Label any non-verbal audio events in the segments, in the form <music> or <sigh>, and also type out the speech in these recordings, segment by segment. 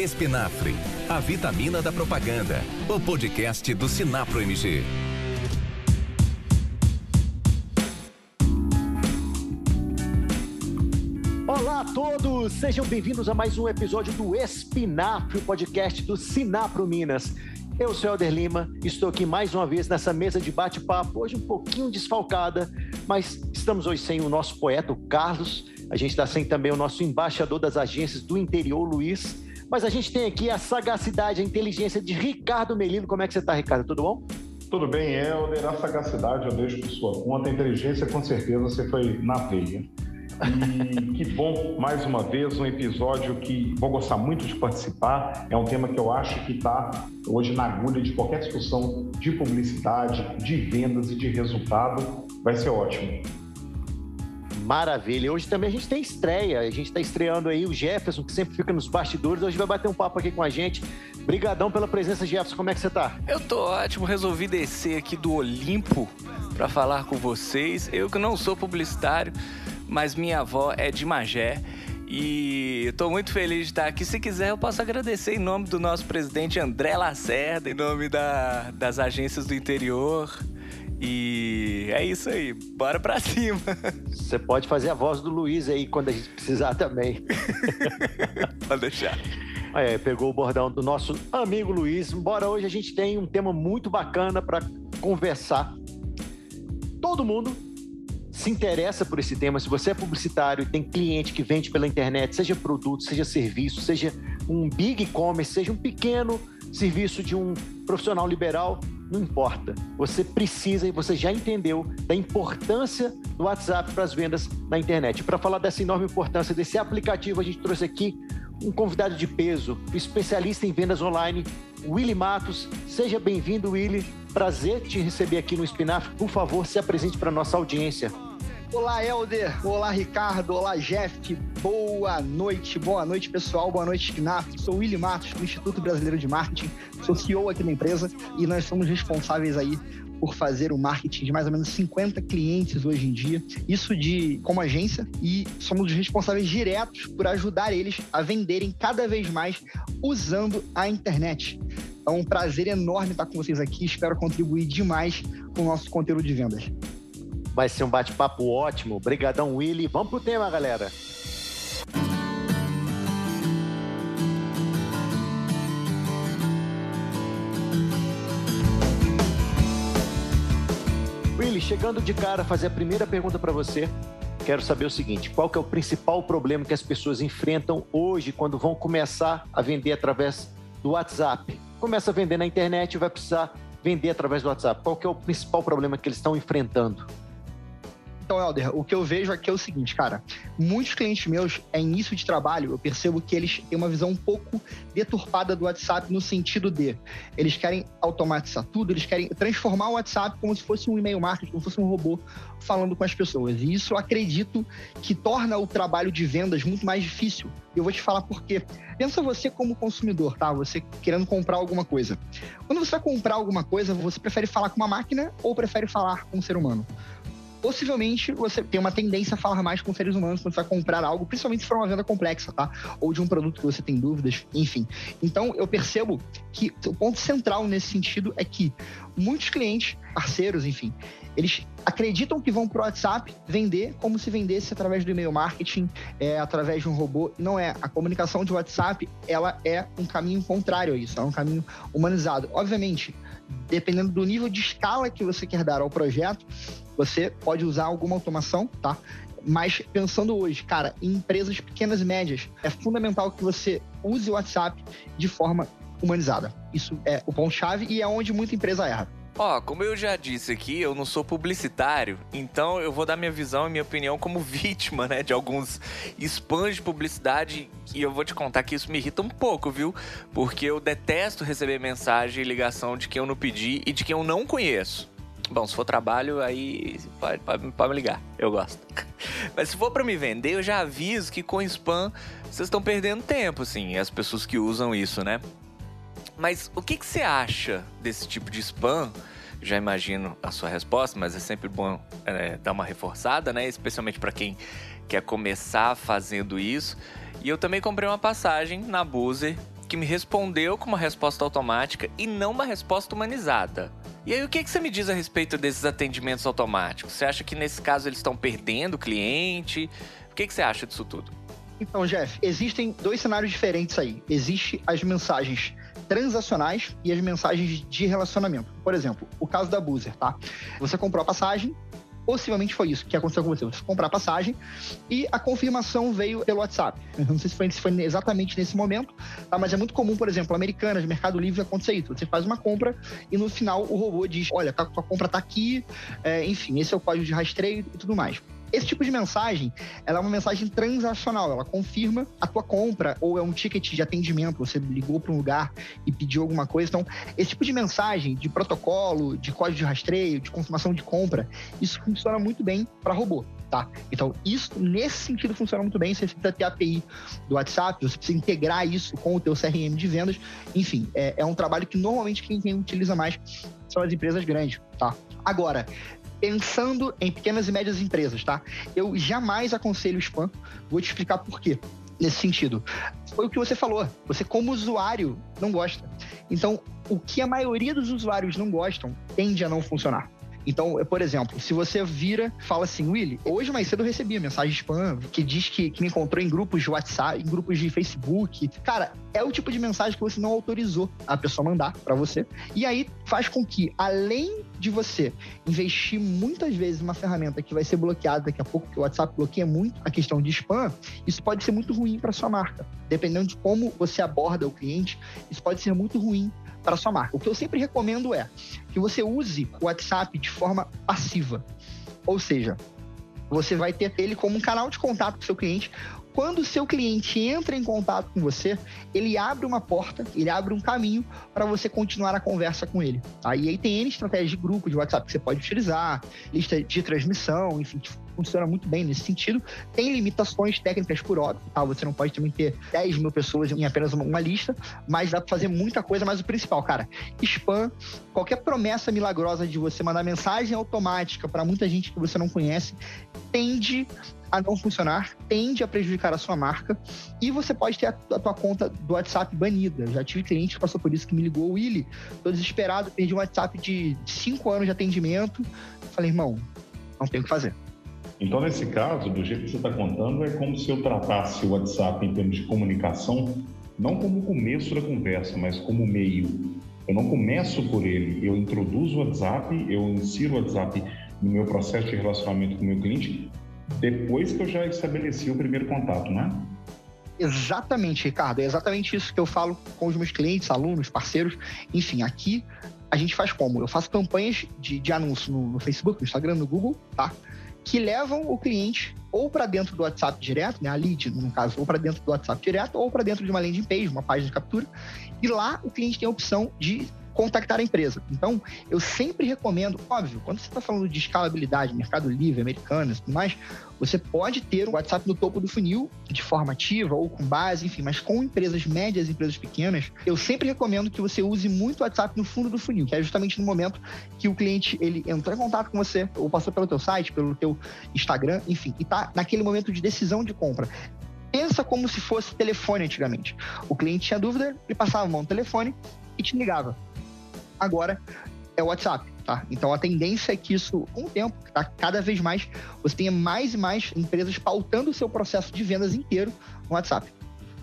Espinafre, a vitamina da propaganda. O podcast do Sinapro MG. Olá a todos, sejam bem-vindos a mais um episódio do Espinafre, o podcast do Sinapro Minas. Eu sou Helder Lima, estou aqui mais uma vez nessa mesa de bate-papo, hoje um pouquinho desfalcada, mas estamos hoje sem o nosso poeta, o Carlos, a gente está sem também o nosso embaixador das agências do interior, Luiz, mas a gente tem aqui a sagacidade, a inteligência de Ricardo Melino. Como é que você está, Ricardo? Tudo bom? Tudo bem, Helder. A sagacidade eu deixo por sua conta, a inteligência com certeza você foi na veia. E que bom, mais uma vez, um episódio que vou gostar muito de participar. É um tema que eu acho que está hoje na agulha de qualquer discussão de publicidade, de vendas e de resultado. Vai ser ótimo. Maravilha. Hoje também a gente tem estreia. A gente está estreando aí o Jefferson, que sempre fica nos bastidores. Hoje vai bater um papo aqui com a gente. Brigadão pela presença, Jefferson. Como é que você está? Eu tô ótimo. Resolvi descer aqui do Olimpo para falar com vocês. Eu que não sou publicitário, mas minha avó é de Magé. E estou muito feliz de estar aqui. Se quiser, eu posso agradecer em nome do nosso presidente André Lacerda, em nome da, das agências do interior. E é isso aí, bora pra cima. Você pode fazer a voz do Luiz aí quando a gente precisar também. <laughs> pode deixar. Pegou o bordão do nosso amigo Luiz. Embora hoje a gente tem um tema muito bacana para conversar. Todo mundo se interessa por esse tema. Se você é publicitário e tem cliente que vende pela internet, seja produto, seja serviço, seja um big e-commerce, seja um pequeno serviço de um profissional liberal, não importa. Você precisa e você já entendeu da importância do WhatsApp para as vendas na internet. Para falar dessa enorme importância desse aplicativo, a gente trouxe aqui um convidado de peso, especialista em vendas online, Willy Matos. Seja bem-vindo, Willy. Prazer te receber aqui no Espinafre. Por favor, se apresente para nossa audiência. Olá, Helder. Olá, Ricardo. Olá, Jeff. Boa noite. Boa noite, pessoal. Boa noite, Knaf. Sou Willy Matos, do Instituto Brasileiro de Marketing. Sou CEO aqui da empresa e nós somos responsáveis aí por fazer o marketing de mais ou menos 50 clientes hoje em dia, isso de como agência, e somos responsáveis diretos por ajudar eles a venderem cada vez mais usando a internet. É um prazer enorme estar com vocês aqui, espero contribuir demais com o nosso conteúdo de vendas. Vai ser um bate-papo ótimo. Obrigadão, Willy. Vamos pro tema, galera. Willy, chegando de cara, fazer a primeira pergunta para você. Quero saber o seguinte: qual é o principal problema que as pessoas enfrentam hoje quando vão começar a vender através do WhatsApp? Começa a vender na internet e vai precisar vender através do WhatsApp. Qual é o principal problema que eles estão enfrentando? Então, Helder, o que eu vejo aqui é o seguinte, cara. Muitos clientes meus, é início de trabalho, eu percebo que eles têm uma visão um pouco deturpada do WhatsApp no sentido de eles querem automatizar tudo, eles querem transformar o WhatsApp como se fosse um e-mail marketing, como se fosse um robô falando com as pessoas. E isso acredito que torna o trabalho de vendas muito mais difícil. Eu vou te falar por quê. Pensa você como consumidor, tá? Você querendo comprar alguma coisa. Quando você vai comprar alguma coisa, você prefere falar com uma máquina ou prefere falar com um ser humano? Possivelmente você tem uma tendência a falar mais com seres humanos quando você vai comprar algo, principalmente se for uma venda complexa, tá? Ou de um produto que você tem dúvidas, enfim. Então, eu percebo que o ponto central nesse sentido é que muitos clientes, parceiros, enfim, eles acreditam que vão para o WhatsApp vender como se vendesse através do e-mail marketing, é, através de um robô. Não é. A comunicação de WhatsApp, ela é um caminho contrário a isso, é um caminho humanizado. Obviamente, dependendo do nível de escala que você quer dar ao projeto, você pode usar alguma automação, tá? Mas pensando hoje, cara, em empresas pequenas e médias, é fundamental que você use o WhatsApp de forma humanizada. Isso é o ponto-chave e é onde muita empresa erra. Ó, oh, como eu já disse aqui, eu não sou publicitário, então eu vou dar minha visão e minha opinião como <laughs> vítima, né, de alguns spams de publicidade e eu vou te contar que isso me irrita um pouco, viu? Porque eu detesto receber mensagem e ligação de quem eu não pedi e de quem eu não conheço. Bom, se for trabalho, aí pode, pode, pode me ligar. Eu gosto. <laughs> Mas se for para me vender, eu já aviso que com spam vocês estão perdendo tempo, assim, as pessoas que usam isso, né? Mas o que, que você acha desse tipo de spam? Já imagino a sua resposta, mas é sempre bom é, dar uma reforçada, né? Especialmente para quem quer começar fazendo isso. E eu também comprei uma passagem na Buzer que me respondeu com uma resposta automática e não uma resposta humanizada. E aí, o que, que você me diz a respeito desses atendimentos automáticos? Você acha que nesse caso eles estão perdendo o cliente? O que, que você acha disso tudo? Então, Jeff, existem dois cenários diferentes aí. Existe as mensagens transacionais e as mensagens de relacionamento. Por exemplo, o caso da Boozer, tá? Você comprou a passagem, possivelmente foi isso que aconteceu com você. Você comprar a passagem e a confirmação veio pelo WhatsApp. Eu não sei se foi, se foi exatamente nesse momento, tá? mas é muito comum, por exemplo, Americanas, Mercado Livre, acontecer isso. Você faz uma compra e no final o robô diz: olha, a tua compra tá aqui, é, enfim, esse é o código de rastreio e tudo mais. Esse tipo de mensagem, ela é uma mensagem transacional, ela confirma a tua compra ou é um ticket de atendimento, você ligou para um lugar e pediu alguma coisa. Então, esse tipo de mensagem de protocolo, de código de rastreio, de confirmação de compra, isso funciona muito bem para robô, tá? Então, isso nesse sentido funciona muito bem. Você precisa ter API do WhatsApp, você precisa integrar isso com o teu CRM de vendas. Enfim, é, é um trabalho que normalmente quem, quem utiliza mais são as empresas grandes, tá? Agora, pensando em pequenas e médias empresas, tá? Eu jamais aconselho spam. Vou te explicar por quê. Nesse sentido, foi o que você falou. Você, como usuário, não gosta. Então, o que a maioria dos usuários não gostam tende a não funcionar. Então, por exemplo, se você vira fala assim, Willy, hoje mais cedo eu recebi a mensagem spam que diz que, que me encontrou em grupos de WhatsApp, em grupos de Facebook. Cara, é o tipo de mensagem que você não autorizou a pessoa mandar para você. E aí faz com que, além de você investir muitas vezes numa ferramenta que vai ser bloqueada daqui a pouco, que o WhatsApp bloqueia muito a questão de spam, isso pode ser muito ruim para sua marca. Dependendo de como você aborda o cliente, isso pode ser muito ruim para sua marca. O que eu sempre recomendo é que você use o WhatsApp de forma passiva. Ou seja, você vai ter ele como um canal de contato com o seu cliente. Quando o seu cliente entra em contato com você, ele abre uma porta, ele abre um caminho para você continuar a conversa com ele. Tá? Aí tem N estratégias de grupo de WhatsApp que você pode utilizar, lista de transmissão, enfim, funciona muito bem nesse sentido. Tem limitações técnicas por óbvio, tá? Você não pode também ter 10 mil pessoas em apenas uma, uma lista, mas dá para fazer muita coisa. Mas o principal, cara, spam, qualquer promessa milagrosa de você mandar mensagem automática para muita gente que você não conhece, tende a não funcionar, tende a prejudicar a sua marca e você pode ter a, a tua conta do WhatsApp banida. Já tive cliente que passou por isso, que me ligou, Willy, tô desesperado, perdi um WhatsApp de 5 anos de atendimento. Falei, irmão, não tem o que fazer. Então, nesse caso, do jeito que você está contando, é como se eu tratasse o WhatsApp em termos de comunicação, não como começo da conversa, mas como meio. Eu não começo por ele, eu introduzo o WhatsApp, eu insiro o WhatsApp no meu processo de relacionamento com o meu cliente, depois que eu já estabeleci o primeiro contato, né? Exatamente, Ricardo. É exatamente isso que eu falo com os meus clientes, alunos, parceiros. Enfim, aqui a gente faz como? Eu faço campanhas de, de anúncio no, no Facebook, no Instagram, no Google, tá? Que levam o cliente ou para dentro do WhatsApp direto, né, a lead, no caso, ou para dentro do WhatsApp direto, ou para dentro de uma landing page, uma página de captura. E lá o cliente tem a opção de contactar a empresa. Então, eu sempre recomendo, óbvio, quando você está falando de escalabilidade, Mercado Livre, Americanas e tudo mais, você pode ter o WhatsApp no topo do funil, de forma ativa ou com base, enfim, mas com empresas médias empresas pequenas, eu sempre recomendo que você use muito o WhatsApp no fundo do funil, que é justamente no momento que o cliente ele entrou em contato com você, ou passou pelo teu site, pelo teu Instagram, enfim, e está naquele momento de decisão de compra pensa como se fosse telefone antigamente. O cliente tinha dúvida, ele passava a mão no telefone e te ligava agora é o WhatsApp, tá? Então a tendência é que isso, com o tempo, tá? cada vez mais, você tenha mais e mais empresas pautando o seu processo de vendas inteiro no WhatsApp.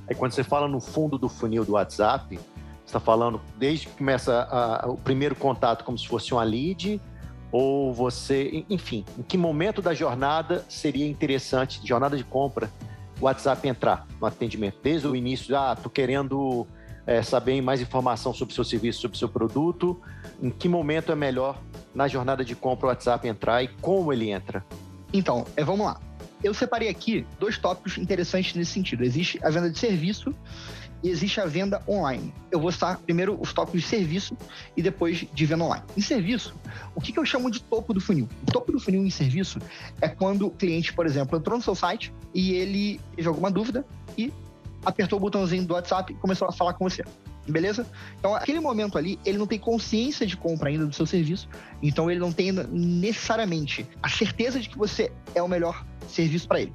Aí quando você fala no fundo do funil do WhatsApp, você está falando desde que começa a, o primeiro contato como se fosse uma lead, ou você, enfim, em que momento da jornada seria interessante, jornada de compra, o WhatsApp entrar no atendimento? Desde o início, ah, tô querendo é, saber mais informação sobre o seu serviço, sobre o seu produto, em que momento é melhor na jornada de compra o WhatsApp entrar e como ele entra? Então, é, vamos lá. Eu separei aqui dois tópicos interessantes nesse sentido. Existe a venda de serviço e existe a venda online. Eu vou citar primeiro os tópicos de serviço e depois de venda online. Em serviço, o que eu chamo de topo do funil? O topo do funil em serviço é quando o cliente, por exemplo, entrou no seu site e ele teve alguma dúvida e apertou o botãozinho do WhatsApp e começou a falar com você. Beleza? Então, aquele momento ali, ele não tem consciência de compra ainda do seu serviço, então ele não tem necessariamente a certeza de que você é o melhor serviço para ele.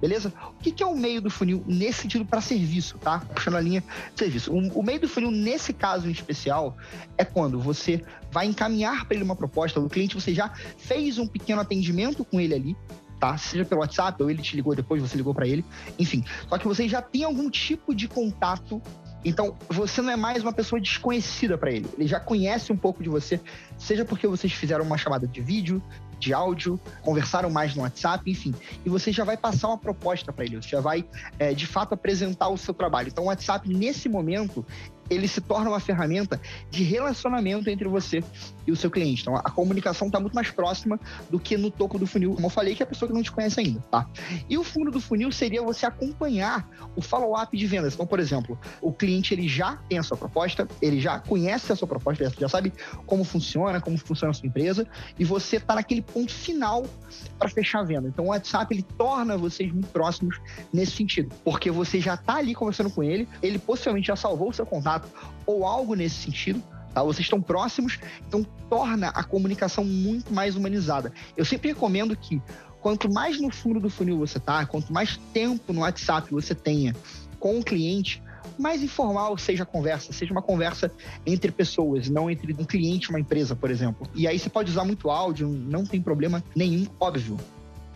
Beleza? O que, que é o meio do funil nesse sentido para serviço, tá? Puxando a linha de serviço. O, o meio do funil, nesse caso em especial, é quando você vai encaminhar para ele uma proposta, o cliente você já fez um pequeno atendimento com ele ali, tá? Seja pelo WhatsApp, ou ele te ligou depois, você ligou para ele, enfim. Só que você já tem algum tipo de contato então, você não é mais uma pessoa desconhecida para ele. Ele já conhece um pouco de você, seja porque vocês fizeram uma chamada de vídeo, de áudio, conversaram mais no WhatsApp, enfim. E você já vai passar uma proposta para ele, você já vai, é, de fato, apresentar o seu trabalho. Então, o WhatsApp, nesse momento, ele se torna uma ferramenta de relacionamento entre você e o seu cliente. Então, a comunicação está muito mais próxima do que no topo do funil, como eu falei, que é a pessoa que não te conhece ainda, tá? E o fundo do funil seria você acompanhar o follow-up de vendas. Então, por exemplo, o cliente ele já tem a sua proposta, ele já conhece a sua proposta, já sabe como funciona, como funciona a sua empresa, e você está naquele ponto final para fechar a venda. Então, o WhatsApp ele torna vocês muito próximos nesse sentido, porque você já está ali conversando com ele, ele possivelmente já salvou o seu contato ou algo nesse sentido, tá? Vocês estão próximos, então torna a comunicação muito mais humanizada. Eu sempre recomendo que quanto mais no fundo do funil você tá, quanto mais tempo no WhatsApp você tenha com o cliente, mais informal seja a conversa, seja uma conversa entre pessoas, não entre um cliente e uma empresa, por exemplo. E aí você pode usar muito áudio, não tem problema nenhum, óbvio.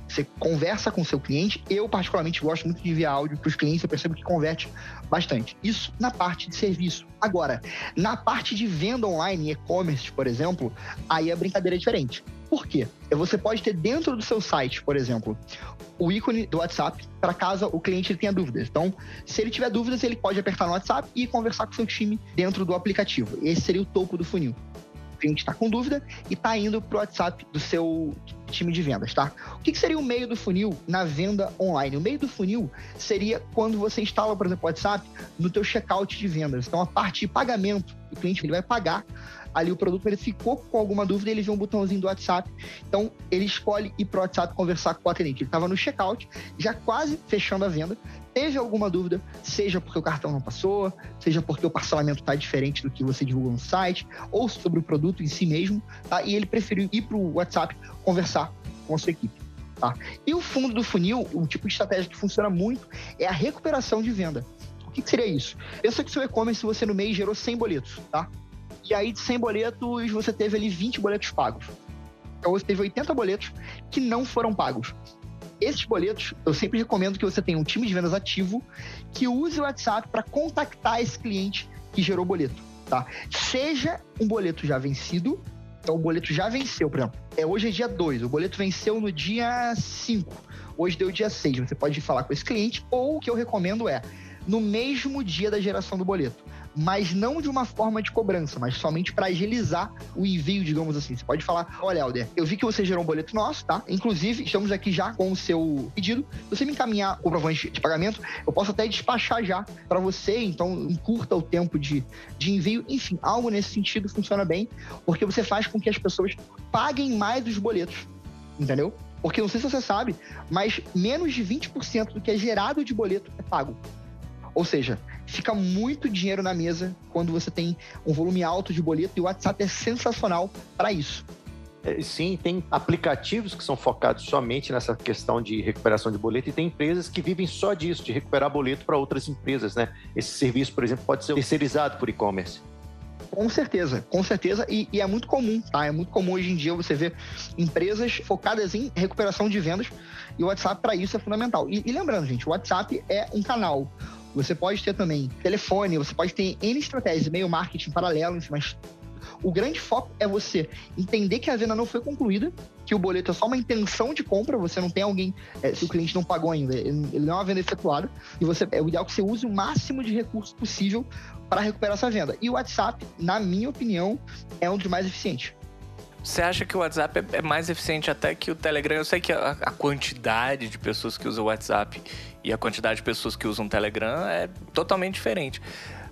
Você conversa com o seu cliente. Eu, particularmente, gosto muito de enviar áudio para os clientes. Eu percebo que converte bastante. Isso na parte de serviço. Agora, na parte de venda online, e-commerce, por exemplo, aí a brincadeira é diferente. Por quê? Você pode ter dentro do seu site, por exemplo, o ícone do WhatsApp para caso o cliente tenha dúvidas. Então, se ele tiver dúvidas, ele pode apertar no WhatsApp e conversar com seu time dentro do aplicativo. Esse seria o topo do funil cliente está com dúvida e está indo para o WhatsApp do seu time de vendas, tá? O que, que, seria o meio do funil na venda online? O meio do funil seria quando você instala, por exemplo, o WhatsApp no teu checkout de vendas. Então, a parte de pagamento, o cliente ele vai pagar ali o produto, ele ficou com alguma dúvida, ele vê um botãozinho do WhatsApp. Então, ele escolhe ir para o WhatsApp conversar com o atendente. Ele estava no checkout, já quase fechando a venda, teve alguma dúvida, seja porque o cartão não passou, seja porque o parcelamento está diferente do que você divulga no site, ou sobre o produto em si mesmo, tá? E ele preferiu ir para o WhatsApp conversar com a sua equipe. Tá? E o fundo do funil, um tipo de estratégia que funciona muito, é a recuperação de venda. O que, que seria isso? Pensa que seu e-commerce você no mês gerou 100 boletos, tá? E aí de 100 boletos você teve ali 20 boletos pagos. Então você teve 80 boletos que não foram pagos. Esses boletos, eu sempre recomendo que você tenha um time de vendas ativo que use o WhatsApp para contactar esse cliente que gerou o boleto, tá? Seja um boleto já vencido, então o boleto já venceu, por exemplo. É, hoje é dia 2, o boleto venceu no dia 5. Hoje deu dia 6. Você pode falar com esse cliente, ou o que eu recomendo é no mesmo dia da geração do boleto mas não de uma forma de cobrança, mas somente para agilizar o envio, digamos assim. Você pode falar: olha, Helder, eu vi que você gerou um boleto nosso, tá? Inclusive, estamos aqui já com o seu pedido. Se você me encaminhar o comprovante de pagamento, eu posso até despachar já para você, então encurta o tempo de, de envio. Enfim, algo nesse sentido funciona bem, porque você faz com que as pessoas paguem mais os boletos, entendeu? Porque não sei se você sabe, mas menos de 20% do que é gerado de boleto é pago. Ou seja, fica muito dinheiro na mesa quando você tem um volume alto de boleto e o WhatsApp é sensacional para isso. É, sim, tem aplicativos que são focados somente nessa questão de recuperação de boleto e tem empresas que vivem só disso, de recuperar boleto para outras empresas, né? Esse serviço, por exemplo, pode ser terceirizado por e-commerce. Com certeza, com certeza, e, e, é muito comum, tá? É muito comum hoje em dia você ver empresas focadas em recuperação de vendas e o WhatsApp para isso é fundamental. E, e lembrando, gente, o WhatsApp é um canal você pode ter também telefone, você pode ter N estratégias, e-mail marketing paralelo, enfim, mas o grande foco é você entender que a venda não foi concluída, que o boleto é só uma intenção de compra, você não tem alguém, é, se o cliente não pagou ainda, ele não é uma venda efetuada, e você é o ideal que você use o máximo de recursos possível para recuperar essa venda. E o WhatsApp, na minha opinião, é um dos mais eficientes. Você acha que o WhatsApp é, é mais eficiente até que o Telegram? Eu sei que a, a quantidade de pessoas que usam o WhatsApp e a quantidade de pessoas que usam o Telegram é totalmente diferente.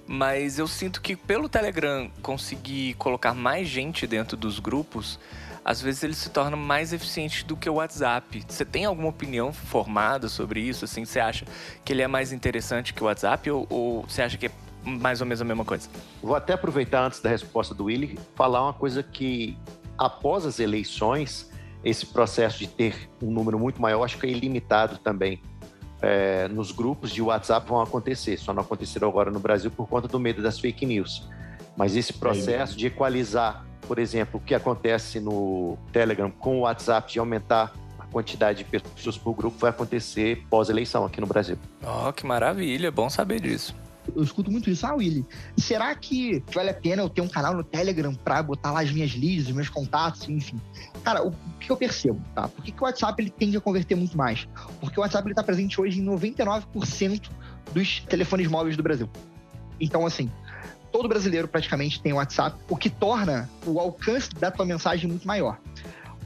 Mas eu sinto que pelo Telegram conseguir colocar mais gente dentro dos grupos, às vezes ele se torna mais eficiente do que o WhatsApp. Você tem alguma opinião formada sobre isso? Assim, você acha que ele é mais interessante que o WhatsApp ou, ou você acha que é mais ou menos a mesma coisa? Vou até aproveitar antes da resposta do Willy falar uma coisa que após as eleições, esse processo de ter um número muito maior, acho que é ilimitado também. é, nos grupos de WhatsApp vão acontecer, só não aconteceram agora no Brasil por conta do medo das fake news. Mas esse processo de equalizar, por exemplo, o que acontece no Telegram com o WhatsApp, de aumentar a quantidade de pessoas por grupo, vai acontecer pós-eleição aqui no Brasil. Oh, que maravilha, bom saber disso eu escuto muito isso. Ah, Willy, será que vale a pena eu ter um canal no Telegram pra botar lá as minhas leads, os meus contatos, enfim? Cara, o que eu percebo, tá? Por que, que o WhatsApp ele tende a converter muito mais? Porque o WhatsApp ele tá presente hoje em 99% dos telefones móveis do Brasil. Então, assim, todo brasileiro praticamente tem WhatsApp, o que torna o alcance da tua mensagem muito maior.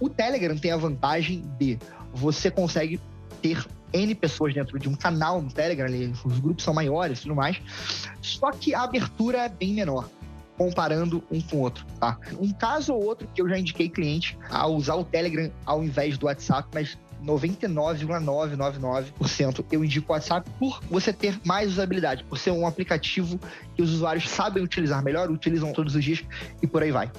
O Telegram tem a vantagem de você consegue ter N pessoas dentro de um canal no Telegram, ali, os grupos são maiores e tudo mais, só que a abertura é bem menor comparando um com o outro, tá? Um caso ou outro que eu já indiquei cliente a usar o Telegram ao invés do WhatsApp, mas 99,999% eu indico o WhatsApp por você ter mais usabilidade, por ser um aplicativo que os usuários sabem utilizar melhor, utilizam todos os dias e por aí vai.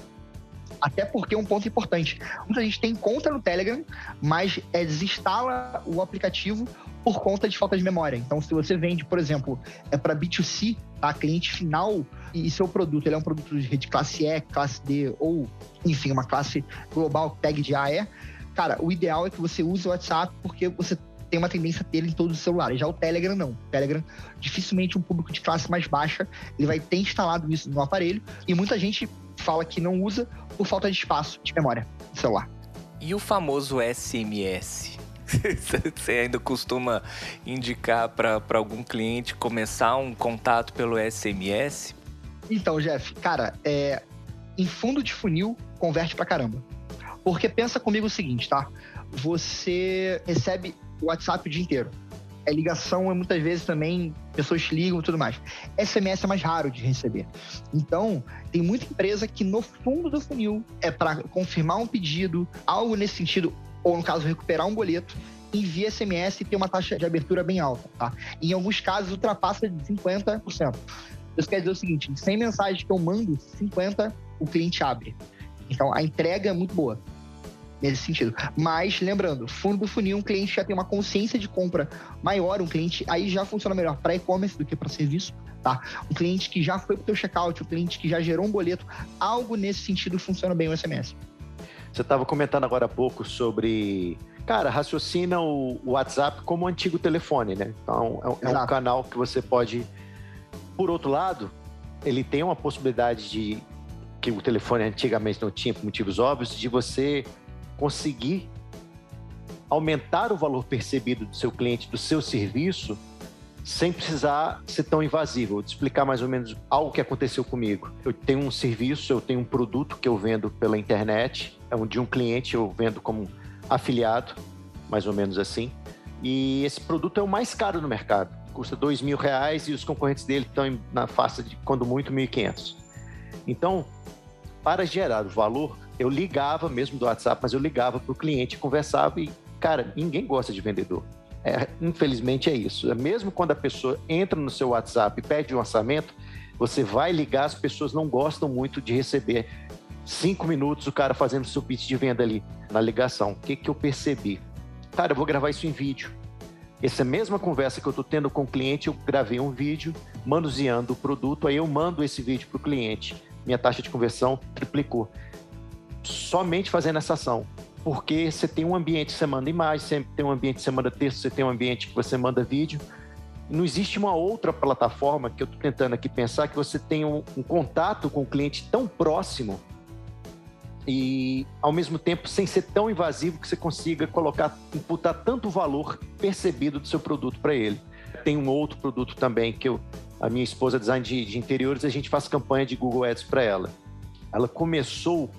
Até porque é um ponto importante. Muita gente tem conta no Telegram, mas é, desinstala o aplicativo por conta de falta de memória. Então, se você vende, por exemplo, é para B2C, tá? cliente final, e seu produto ele é um produto de rede classe E, classe D, ou, enfim, uma classe global, tag de AE, cara, o ideal é que você use o WhatsApp porque você tem uma tendência a ter em todos os celulares. Já o Telegram não. O Telegram, dificilmente um público de classe mais baixa, ele vai ter instalado isso no aparelho. E muita gente fala que não usa por falta de espaço de memória do celular. E o famoso SMS? <laughs> Você ainda costuma indicar para algum cliente começar um contato pelo SMS? Então, Jeff, cara, é, em fundo de funil, converte pra caramba. Porque pensa comigo o seguinte, tá? Você recebe o WhatsApp o dia inteiro. É ligação, é muitas vezes também pessoas ligam e tudo mais. SMS é mais raro de receber. Então, tem muita empresa que no fundo do funil é para confirmar um pedido, algo nesse sentido, ou no caso, recuperar um boleto, envia SMS e tem uma taxa de abertura bem alta, tá? Em alguns casos, ultrapassa de 50%. Isso quer dizer o seguinte: 100 mensagens que eu mando, 50 o cliente abre. Então, a entrega é muito boa nesse sentido. Mas, lembrando, fundo do funil, um cliente já tem uma consciência de compra maior, um cliente aí já funciona melhor para e-commerce do que para serviço, tá? Um cliente que já foi para o teu checkout, um cliente que já gerou um boleto, algo nesse sentido funciona bem o SMS. Você estava comentando agora há pouco sobre cara, raciocina o WhatsApp como um antigo telefone, né? Então, é, é um canal que você pode. Por outro lado, ele tem uma possibilidade de. que o telefone antigamente não tinha, por motivos óbvios, de você conseguir aumentar o valor percebido do seu cliente, do seu serviço, sem precisar ser tão invasivo. Vou te explicar mais ou menos algo que aconteceu comigo. Eu tenho um serviço, eu tenho um produto que eu vendo pela internet, é um de um cliente, eu vendo como afiliado, mais ou menos assim. E esse produto é o mais caro no mercado. Custa dois mil reais e os concorrentes dele estão na faixa de, quando muito, 1.500. Então, para gerar o valor, eu ligava mesmo do WhatsApp, mas eu ligava para o cliente, conversava e, cara, ninguém gosta de vendedor. É, infelizmente é isso. Mesmo quando a pessoa entra no seu WhatsApp e pede um orçamento, você vai ligar, as pessoas não gostam muito de receber cinco minutos o cara fazendo seu pitch de venda ali na ligação. O que, que eu percebi? Cara, eu vou gravar isso em vídeo. Essa mesma conversa que eu estou tendo com o cliente, eu gravei um vídeo manuseando o produto, aí eu mando esse vídeo para o cliente. Minha taxa de conversão triplicou somente fazendo essa ação. Porque você tem um ambiente que você manda imagem, você tem um ambiente que você manda texto, você tem um ambiente que você manda vídeo. Não existe uma outra plataforma que eu estou tentando aqui pensar que você tenha um, um contato com o cliente tão próximo e ao mesmo tempo sem ser tão invasivo que você consiga colocar, imputar tanto valor percebido do seu produto para ele. Tem um outro produto também que eu, a minha esposa design de, de interiores, a gente faz campanha de Google Ads para ela. Ela começou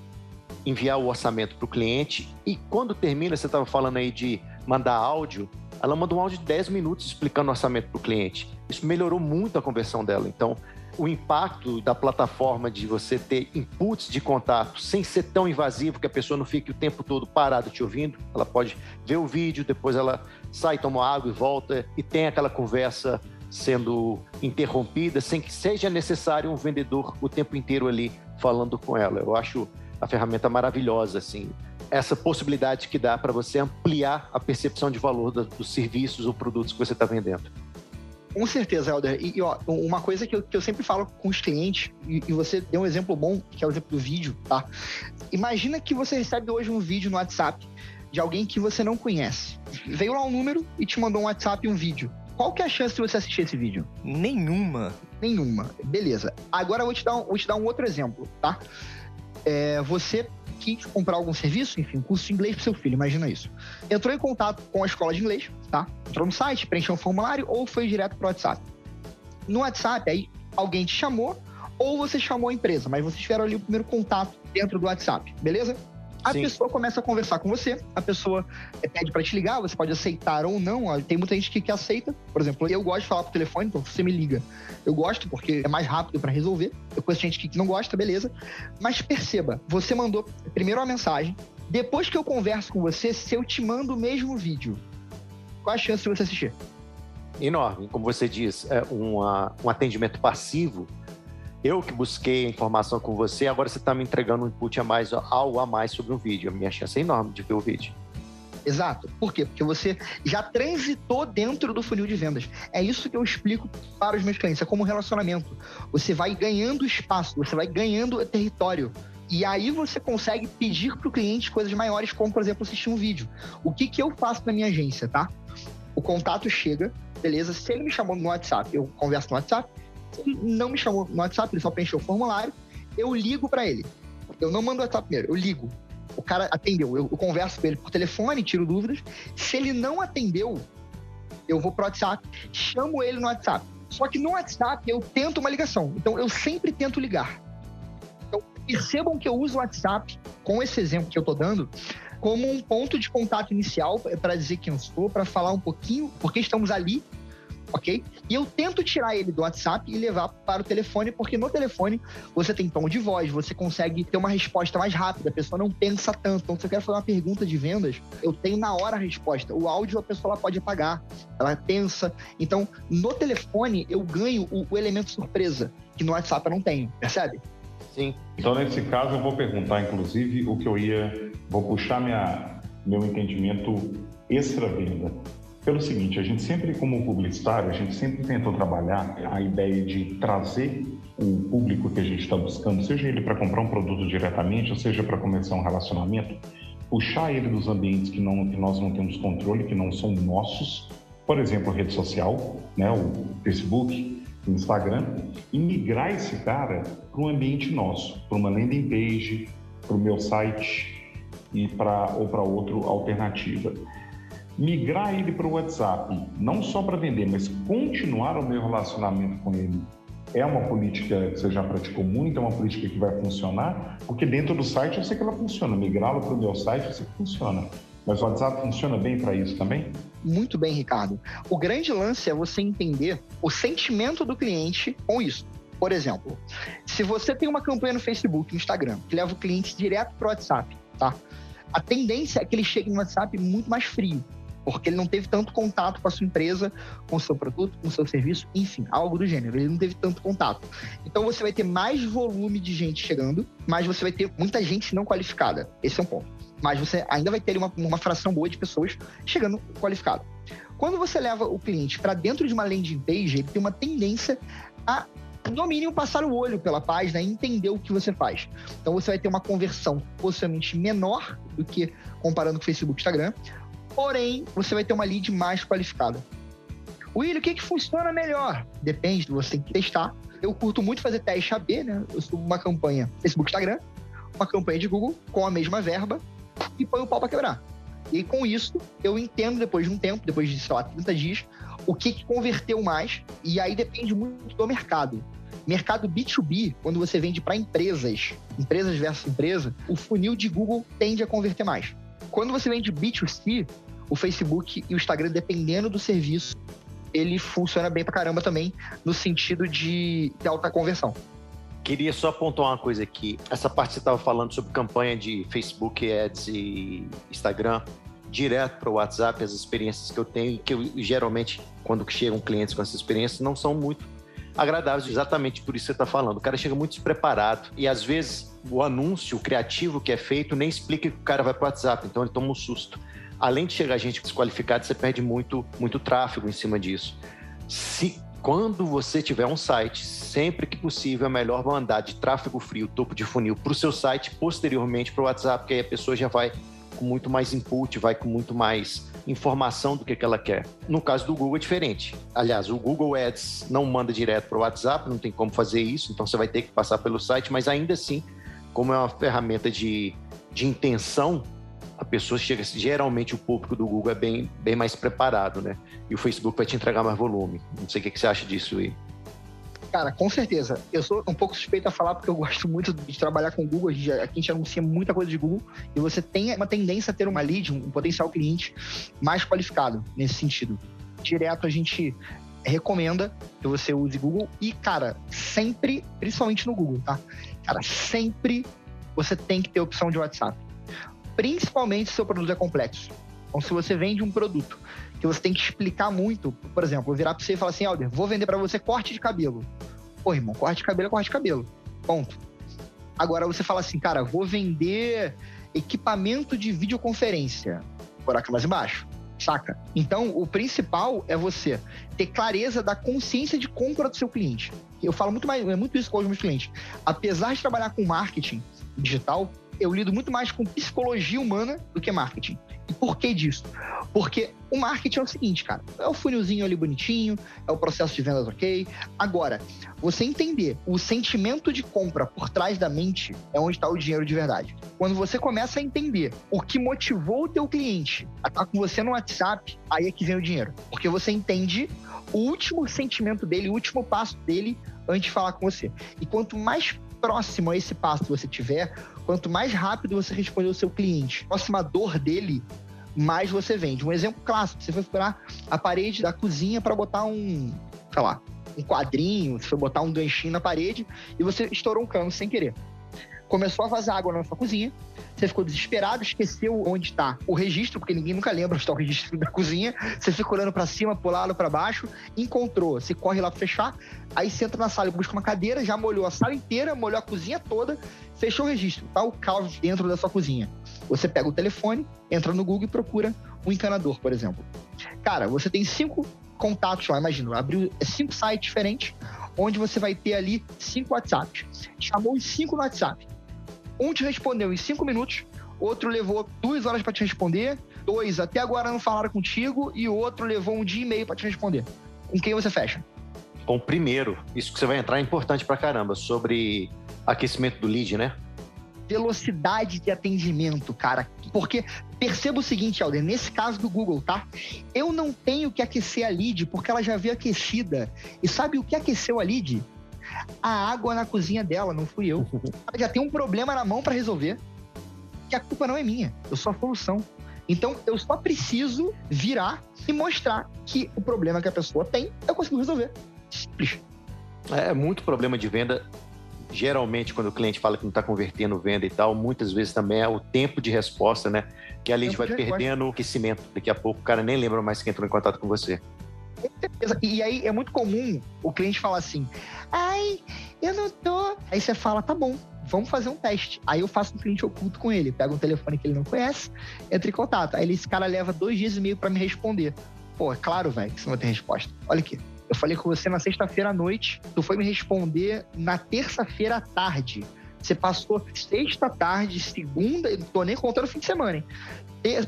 enviar o orçamento para o cliente e quando termina, você estava falando aí de mandar áudio, ela manda um áudio de 10 minutos explicando o orçamento para o cliente. Isso melhorou muito a conversão dela. Então, o impacto da plataforma de você ter inputs de contato sem ser tão invasivo que a pessoa não fique o tempo todo parada te ouvindo, ela pode ver o vídeo, depois ela sai, toma água e volta e tem aquela conversa sendo interrompida sem que seja necessário um vendedor o tempo inteiro ali falando com ela. Eu acho a ferramenta maravilhosa, assim. essa possibilidade que dá para você ampliar a percepção de valor dos serviços ou produtos que você está vendendo. Com certeza, Helder. E, ó, uma coisa que eu, que eu sempre falo com os clientes, e, e, você deu um exemplo bom, que é o exemplo do vídeo, tá? Imagina que você recebe hoje um vídeo no WhatsApp de alguém que você não conhece. Veio lá um número e te mandou um WhatsApp e um vídeo. Qual que é a chance de você assistir esse vídeo? Nenhuma. Nenhuma. Beleza. Agora eu vou te dar um, vou te dar um outro exemplo, tá? É, você quis comprar algum serviço, enfim, curso de inglês para seu filho, imagina isso. Entrou em contato com a escola de inglês, tá? Entrou no site, preencheu um formulário ou foi direto para o WhatsApp. No WhatsApp, aí alguém te chamou ou você chamou a empresa, mas vocês tiveram ali o primeiro contato dentro do WhatsApp, beleza? A Sim. pessoa começa a conversar com você, a pessoa pede para te ligar, você pode aceitar ou não. Tem muita gente que, que aceita. Por exemplo, eu gosto de falar por telefone, então você me liga. Eu gosto porque é mais rápido para resolver. Eu conheço gente que não gosta, beleza. Mas perceba, você mandou primeiro uma mensagem, depois que eu converso com você, se eu te mando o mesmo vídeo, qual a chance de você assistir? Enorme. Como você diz, é um atendimento passivo eu que busquei a informação com você, agora você está me entregando um input a mais, algo a mais sobre o vídeo. A minha chance é enorme de ver o vídeo. Exato. Por quê? Porque você já transitou dentro do funil de vendas. É isso que eu explico para os meus clientes. É como um relacionamento. Você vai ganhando espaço, você vai ganhando território. E aí você consegue pedir para o cliente coisas maiores, como, por exemplo, assistir um vídeo. O que, que eu faço na minha agência, tá? O contato chega, beleza? Se ele me chamou no WhatsApp, eu converso no WhatsApp, não me chamou no WhatsApp, ele só preencheu o formulário, eu ligo para ele. Eu não mando o WhatsApp primeiro, eu ligo. O cara atendeu, eu, converso com ele por telefone, tiro dúvidas. Se ele não atendeu, eu vou pro WhatsApp, chamo ele no WhatsApp. Só que no WhatsApp eu tento uma ligação. Então eu sempre tento ligar. Então percebam que eu uso o WhatsApp, com esse exemplo que eu tô dando, como um ponto de contato inicial para dizer quem eu sou, para falar um pouquinho, porque estamos ali ok? E eu tento tirar ele do WhatsApp e levar para o telefone, porque no telefone você tem tom de voz, você consegue ter uma resposta mais rápida, a pessoa não pensa tanto. Então, se eu quero fazer uma pergunta de vendas, eu tenho na hora a resposta. O áudio a pessoa pode apagar, ela pensa. Então, no telefone, eu ganho o, o elemento surpresa, que no WhatsApp eu não tenho, percebe? Sim. Então, nesse caso, eu vou perguntar, inclusive, o que eu ia. Vou puxar minha, meu entendimento extra-venda pelo seguinte, a gente sempre, como publicitário, a gente sempre tentou trabalhar a ideia de trazer o público que a gente está buscando, seja ele para comprar um produto diretamente, ou seja para começar um relacionamento, puxar ele dos ambientes que, não, que nós não temos controle, que não são nossos, por exemplo, rede social, né, o Facebook, o Instagram, e migrar esse cara para um ambiente nosso, para uma landing page, para o meu site e para ou para outra alternativa migrar ele para o WhatsApp, não só para vender, mas continuar o meu relacionamento com ele, é uma política que você já praticou muito, é uma política que vai funcionar, porque dentro do site eu sei que ela funciona, migrá-lo para o meu site eu sei que funciona. Mas o WhatsApp funciona bem para isso também? Muito bem, Ricardo. O grande lance é você entender o sentimento do cliente com isso. Por exemplo, se você tem uma campanha no Facebook, no Instagram, que leva o cliente direto para o WhatsApp, tá? A tendência é que ele chegue no WhatsApp muito mais frio porque ele não teve tanto contato com a sua empresa, com o seu produto, com o seu serviço, enfim, algo do gênero. Ele não teve tanto contato. Então você vai ter mais volume de gente chegando, mas você vai ter muita gente não qualificada. Esse é um ponto. Mas você ainda vai ter uma, uma fração boa de pessoas chegando qualificada. Quando você leva o cliente para dentro de uma landing page, ele tem uma tendência a no mínimo passar o olho pela página e entender o que você faz. Então você vai ter uma conversão possivelmente menor do que comparando com o Facebook e Instagram, porém você vai ter uma lead mais qualificada. William, o que, que funciona melhor? Depende, você tem que testar. Eu curto muito fazer teste AB, né? Eu subo uma campanha Facebook, Instagram, uma campanha de Google com a mesma verba e põe o pau para quebrar. E com isso, eu entendo depois de um tempo, depois de, sei lá, 30 dias, o que, que converteu mais. E aí depende muito do mercado. Mercado B2B, quando você vende para empresas, empresas versus empresa, o funil de Google tende a converter mais. Quando você vende B2C, o Facebook e o Instagram, dependendo do serviço, ele funciona bem pra caramba também, no sentido de, de alta conversão. Queria só pontuar uma coisa aqui. Essa parte que você estava falando sobre campanha de Facebook Ads e Instagram, direto para o WhatsApp, as experiências que eu tenho, que eu, geralmente, quando chegam clientes com essa experiência, não são muito agradáveis, exatamente por isso que você está falando. O cara chega muito despreparado e às vezes o anúncio criativo que é feito nem explica que o cara vai para o WhatsApp, então ele toma um susto. Além de chegar gente desqualificada, você perde muito, muito tráfego em cima disso. Se quando você tiver um site, sempre que possível, é melhor mandar de tráfego frio, topo de funil, para o seu site, posteriormente para o WhatsApp, porque aí a pessoa já vai com muito mais input, vai com muito mais informação do que, que ela quer. No caso do Google é diferente. Aliás, o Google Ads não manda direto para o WhatsApp, não tem como fazer isso, então você vai ter que passar pelo site, mas ainda assim, como é uma ferramenta de, de intenção, a pessoa chega. Geralmente o público do Google é bem, bem mais preparado, né? E o Facebook vai te entregar mais volume. Não sei o que, que você acha disso aí. Cara, com certeza. Eu sou um pouco suspeito a falar porque eu gosto muito de trabalhar com o Google. Aqui a gente anuncia muita coisa de Google e você tem uma tendência a ter uma lead, um potencial cliente mais qualificado nesse sentido. Direto a gente recomenda que você use Google e, cara, sempre, principalmente no Google, tá? Cara, sempre você tem que ter opção de WhatsApp. Principalmente se o seu produto é complexo. Então, se você vende um produto que você tem que explicar muito. Por exemplo, vou virar para você e falar assim, Alder, vou vender para você corte de cabelo. Pô, irmão, corte de cabelo é corte de cabelo. Ponto. Agora você fala assim, cara, vou vender equipamento de videoconferência. Buraco mais embaixo. Saca? Então, o principal é você ter clareza da consciência de compra do seu cliente. Eu falo muito mais, é muito isso com os meus clientes. Apesar de trabalhar com marketing digital, eu lido muito mais com psicologia humana do que marketing. E por que disso? Porque o marketing é o seguinte, cara. É o funilzinho ali bonitinho, é o processo de vendas ok. Agora, você entender o sentimento de compra por trás da mente é onde está o dinheiro de verdade. Quando você começa a entender o que motivou o teu cliente a estar com você no WhatsApp, aí é que vem o dinheiro. Porque você entende o último sentimento dele, o último passo dele antes de falar com você. E quanto mais próximo a esse passo você tiver, quanto mais rápido você responder o seu cliente, próxima dor dele, mais você vende. Um exemplo clássico, você foi furar a parede da cozinha para botar um, sei lá, um quadrinho, você foi botar um ganchinho na parede e você estourou um cano sem querer começou a vazar água na sua cozinha, você ficou desesperado, esqueceu onde está o registro, porque ninguém nunca lembra onde está o registro da <laughs> cozinha, você fica olhando para cima, pro lado, para baixo, encontrou, você corre lá para fechar, aí você entra na sala e busca uma cadeira, já molhou a sala inteira, molhou a cozinha toda, fechou o registro, tá o caos dentro da sua cozinha. Você pega o telefone, entra no Google e procura um encanador, por exemplo. Cara, você tem cinco contatos lá, imagina, abriu cinco sites diferentes, onde você vai ter ali cinco WhatsApps. Chamou os cinco no WhatsApp um te respondeu em cinco minutos, outro levou duas horas para te responder, dois até agora não falaram contigo e o outro levou um dia e meio para te responder. Com quem você fecha? Bom, primeiro, isso que você vai entrar é importante pra caramba, sobre aquecimento do lead, né? Velocidade de atendimento, cara. Porque perceba o seguinte, Alder, nesse caso do Google, tá? Eu não tenho que aquecer a lead porque ela já veio aquecida. E sabe o que aqueceu a lead? A água na cozinha dela, não fui eu. <laughs> Ela já tem um problema na mão para resolver, que a culpa não é minha, eu sou a solução. Então, eu só preciso virar e mostrar que o problema que a pessoa tem, eu consigo resolver. Simples. É muito problema de venda. Geralmente, quando o cliente fala que não está convertendo venda e tal, muitas vezes também é o tempo de resposta, né? Que a gente vai perdendo o aquecimento. Daqui a pouco o cara nem lembra mais que entrou em contato com você. E aí é muito comum o cliente falar assim: ai, eu não tô. Aí você fala: tá bom, vamos fazer um teste. Aí eu faço um cliente oculto com ele, pego um telefone que ele não conhece, entra em contato. Aí esse cara leva dois dias e meio para me responder. Pô, é claro, velho, que você não vai ter resposta. Olha aqui. Eu falei com você na sexta-feira à noite, tu foi me responder na terça-feira à tarde. Você passou sexta tarde, segunda, não tô nem contando o fim de semana, hein?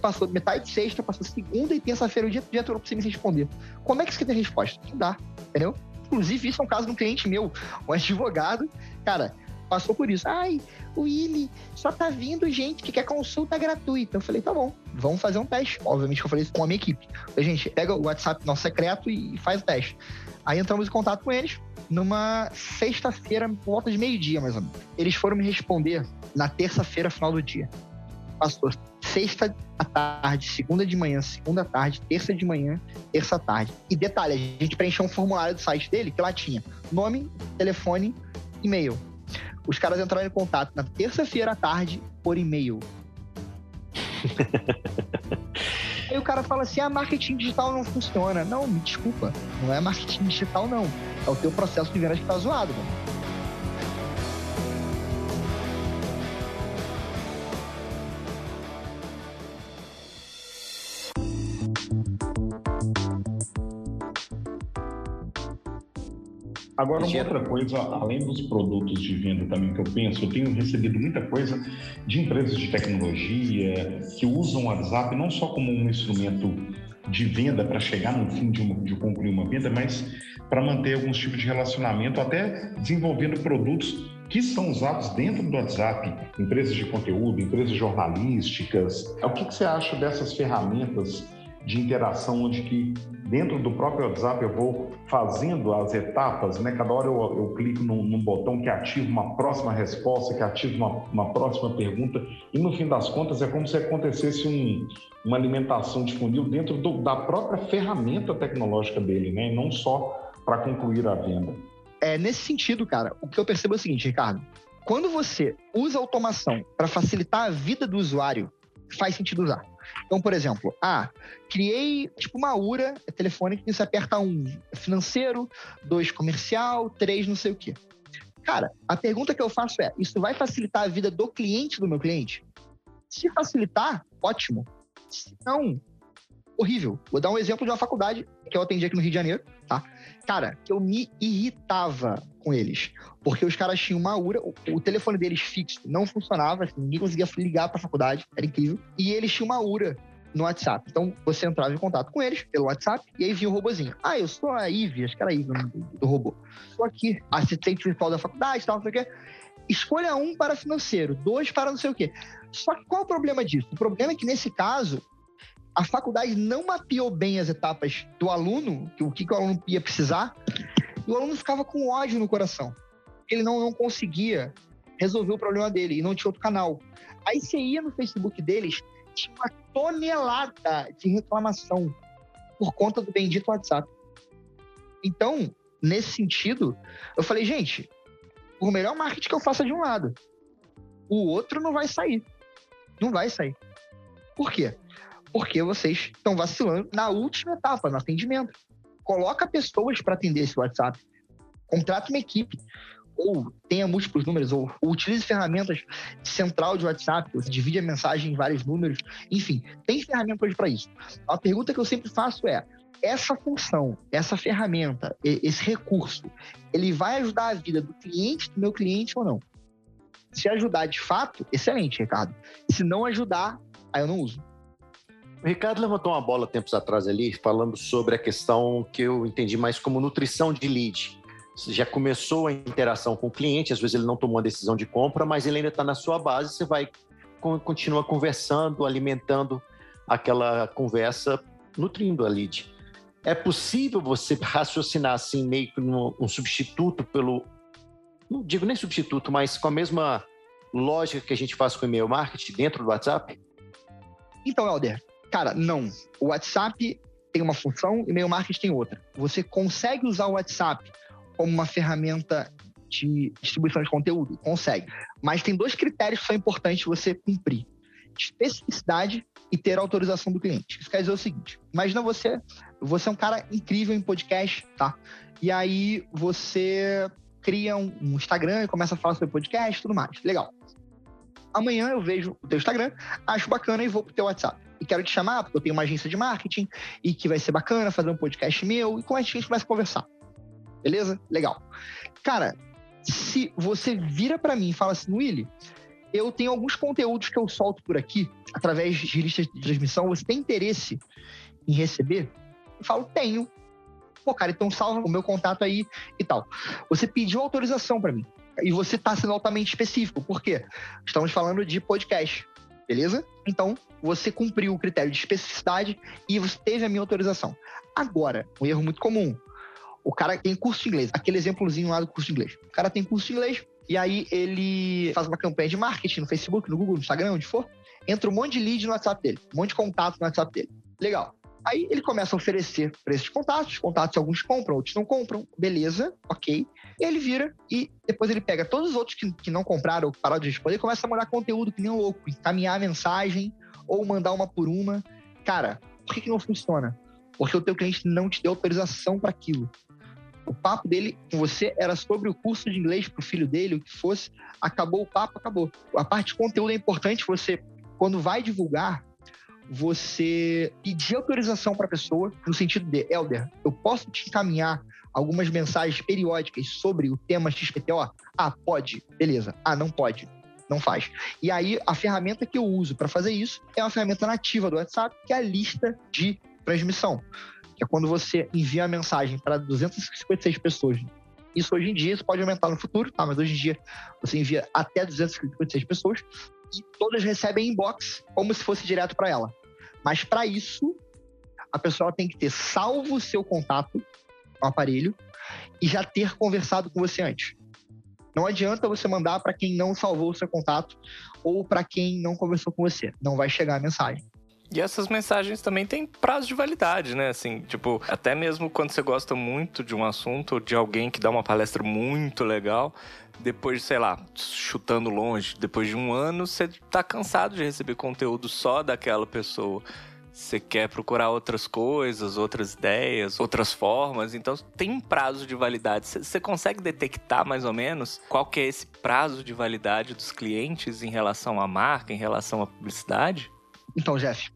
Passou metade de sexta, passou segunda e terça-feira, o dia, dia todo pra você me responder. Como é que você tem resposta? Não dá, entendeu? Inclusive, isso é um caso de um cliente meu, um advogado, cara, passou por isso. Ai, o Willi, só tá vindo gente que quer consulta gratuita. Eu falei, tá bom, vamos fazer um teste. Obviamente que eu falei isso com a minha equipe. A gente pega o WhatsApp nosso secreto e faz o teste. Aí entramos em contato com eles numa sexta-feira, por volta de meio-dia, mais ou menos. Eles foram me responder na terça-feira, final do dia. Passou sexta à tarde, segunda de manhã, segunda à tarde, terça de manhã, terça à tarde. E detalhe, a gente preencheu um formulário do site dele que lá tinha nome, telefone, e-mail. Os caras entraram em contato na terça-feira à tarde por e-mail. <laughs> Aí o cara fala assim: ah, marketing digital não funciona. Não, me desculpa. Não é marketing digital, não. É o teu processo de vendas que tá zoado, mano. Agora, uma outra coisa, além dos produtos de venda também que eu penso, eu tenho recebido muita coisa de empresas de tecnologia que usam o WhatsApp não só como um instrumento de venda para chegar no fim de, uma, de concluir uma venda, mas para manter alguns tipos de relacionamento, até desenvolvendo produtos que são usados dentro do WhatsApp, empresas de conteúdo, empresas jornalísticas. O que, que você acha dessas ferramentas de interação onde que dentro do próprio WhatsApp eu vou fazendo as etapas, né? Cada hora eu, eu clico num, num, botão que ativa uma próxima resposta, que ativa uma, uma, próxima pergunta e no fim das contas é como se acontecesse um, uma alimentação de funil dentro do, da própria ferramenta tecnológica dele, né? E não só para concluir a venda. É nesse sentido, cara. O que eu percebo é o seguinte, Ricardo. Quando você usa automação para facilitar a vida do usuário, faz sentido usar. Então, por exemplo, ah, criei tipo uma URA telefônica que você aperta um financeiro, dois comercial, três não sei o quê. Cara, a pergunta que eu faço é: isso vai facilitar a vida do cliente do meu cliente? Se facilitar, ótimo. Se não, horrível. Vou dar um exemplo de uma faculdade que eu atendi aqui no Rio de Janeiro, tá? Cara, que eu me irritava com eles. Porque os caras tinham uma URA, o, telefone deles fixo não funcionava, assim, ninguém conseguia ligar para a faculdade, era incrível. E eles tinham uma URA no WhatsApp. Então você entrava em contato com eles pelo WhatsApp e aí vinha o robozinho. Ah, eu sou a Ivy, acho que era a Ivy do, do robô. Estou aqui, assistente virtual da faculdade, tal, não sei o quê. Escolha um para financeiro, dois para não sei o quê. Só que qual é o problema disso? O problema é que nesse caso a faculdade não mapeou bem as etapas do aluno, o que, que o aluno ia precisar, o aluno ficava com ódio no coração. Ele não, não conseguia resolver o problema dele e não tinha outro canal. Aí você ia no Facebook deles, tinha uma tonelada de reclamação por conta do bendito WhatsApp. Então, nesse sentido, eu falei, gente, o melhor marketing que eu faça de um lado, o outro não vai sair. Não vai sair. Por quê? Porque vocês estão vacilando na última etapa, no atendimento. Coloca pessoas para atender esse WhatsApp. Contrata uma equipe. Ou tenha múltiplos números, ou, ou utilize ferramentas central de WhatsApp, você divide a mensagem em vários números. Enfim, tem ferramentas para isso. A pergunta que eu sempre faço é: essa função, essa ferramenta, esse recurso, ele vai ajudar a vida do cliente, do meu cliente ou não? Se ajudar de fato, excelente, Ricardo. Se não ajudar, aí eu não uso. O Ricardo levantou uma bola tempos atrás ali, falando sobre a questão que eu entendi mais como nutrição de lead. Já começou a interação com o cliente, às vezes ele não tomou uma decisão de compra, mas ele ainda está na sua base, você vai continua conversando, alimentando aquela conversa, nutrindo a lead. É possível você <laughs> raciocinar assim, meio que um substituto pelo. Não digo nem substituto, mas com a mesma lógica que a gente faz com o e-mail marketing dentro do WhatsApp? Então, Helder, Cara, não. O WhatsApp tem uma função e o e-mail marketing tem outra. Você consegue usar o WhatsApp como uma ferramenta de distribuição de conteúdo? Consegue. Mas tem dois critérios que são importantes você cumprir: especificidade e ter autorização do cliente. Isso quer dizer o seguinte: imagina você, você é um cara incrível em podcast, tá? E aí você cria um Instagram e começa a falar sobre podcast e tudo mais. Legal. Amanhã eu vejo o teu Instagram, acho bacana e vou pro teu WhatsApp e quero te chamar, porque eu tenho uma agência de marketing e que vai ser bacana fazer um podcast meu e com a gente começa a conversar. Beleza? Legal. Cara, se você vira para mim e fala assim, Willy, eu tenho alguns conteúdos que eu solto por aqui, através de listas de transmissão, você tem interesse em receber? Eu falo, tenho. Pô, cara, então salva o meu contato aí e tal. Você pediu autorização para mim. E você está sendo altamente específico. Por quê? Estamos falando de podcast beleza? Então, você cumpriu o critério de especificidade e você teve a minha autorização. Agora, um erro muito comum. O cara tem curso de inglês, aquele exemplozinho lá do curso de inglês. O cara tem curso de inglês e aí ele faz uma campanha de marketing no Facebook, no Google, no Instagram, onde for. Entra um monte de lead no WhatsApp dele, um monte de contato no WhatsApp dele. Legal. Aí ele começa a oferecer para esses contatos, contatos alguns compram, outros não compram, beleza, ok. E ele vira e depois ele pega todos os outros que, que não compraram ou pararam de responder e começa a mandar conteúdo que nem um louco, encaminhar a mensagem ou mandar uma por uma. Cara, Por que, que não funciona? Porque o teu cliente não te deu autorização para aquilo. O papo dele com você era sobre o curso de inglês para o filho dele, o que fosse. Acabou o papo, acabou. A parte de conteúdo é importante você, quando vai divulgar, você pedir autorização para a pessoa, no sentido de, Elder, eu posso te encaminhar algumas mensagens periódicas sobre o tema XPTO? Ah, pode. Beleza. Ah, não pode. Não faz. E aí, a ferramenta que eu uso para fazer isso é uma ferramenta nativa do WhatsApp, que é a lista de transmissão. Que é quando você envia a mensagem para 256 pessoas. Isso hoje em dia, isso pode aumentar no futuro, tá? Mas hoje em dia você envia até 256 pessoas e todas recebem inbox como se fosse direto para ela. Mas para isso, a pessoa tem que ter salvo o seu contato no aparelho e já ter conversado com você antes. Não adianta você mandar para quem não salvou o seu contato ou para quem não conversou com você. Não vai chegar a mensagem. E essas mensagens também têm prazo de validade, né? Assim, tipo, até mesmo quando você gosta muito de um assunto ou de alguém que dá uma palestra muito legal, depois, sei lá, chutando longe, depois de um ano, você tá cansado de receber conteúdo só daquela pessoa. Você quer procurar outras coisas, outras ideias, outras formas, então tem prazo de validade. Você consegue detectar mais ou menos qual que é esse prazo de validade dos clientes em relação à marca, em relação à publicidade? Então, Jeff,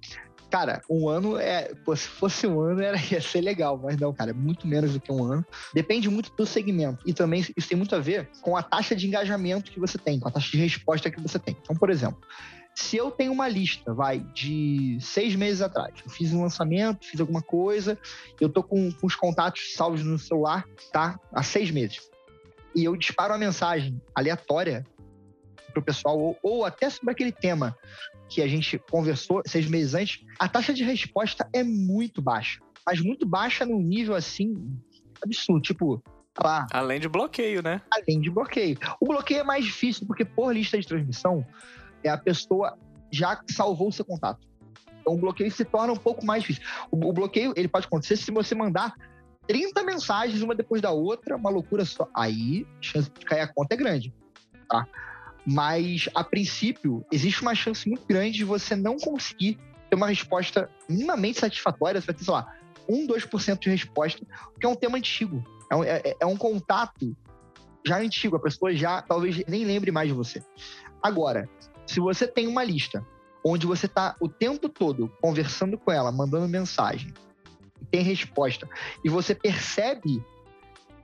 cara, um ano é. Pô, se fosse um ano era, <laughs> ia ser legal, mas não, cara, é muito menos do que um ano. Depende muito do segmento. E também isso tem muito a ver com a taxa de engajamento que você tem, com a taxa de resposta que você tem. Então, por exemplo, se eu tenho uma lista, vai, de seis meses atrás, eu fiz um lançamento, fiz alguma coisa, eu tô com, com os contatos salvos no celular, tá? Há seis meses. E eu disparo uma mensagem aleatória pro pessoal, ou, ou até sobre aquele tema que a gente conversou seis meses antes, a taxa de resposta é muito baixa. Mas muito baixa num nível assim absurdo. Tipo, lá. Além de bloqueio, né? Além de bloqueio. O bloqueio é mais difícil, porque por lista de transmissão, é a pessoa já salvou o seu contato. Então o bloqueio se torna um pouco mais difícil. O, o bloqueio ele pode acontecer se você mandar 30 mensagens uma depois da outra, uma loucura só. Aí, a chance de cair a conta é grande, tá? Mas, a princípio, existe uma chance muito grande de você não conseguir ter uma resposta minimamente satisfatória. Você vai ter, sei lá, 1, 2% de resposta, porque é um tema antigo. É um, é, é um contato já antigo. A pessoa já talvez nem lembre mais de você. Agora, se você tem uma lista onde você está o tempo todo conversando com ela, mandando mensagem, tem resposta, e você percebe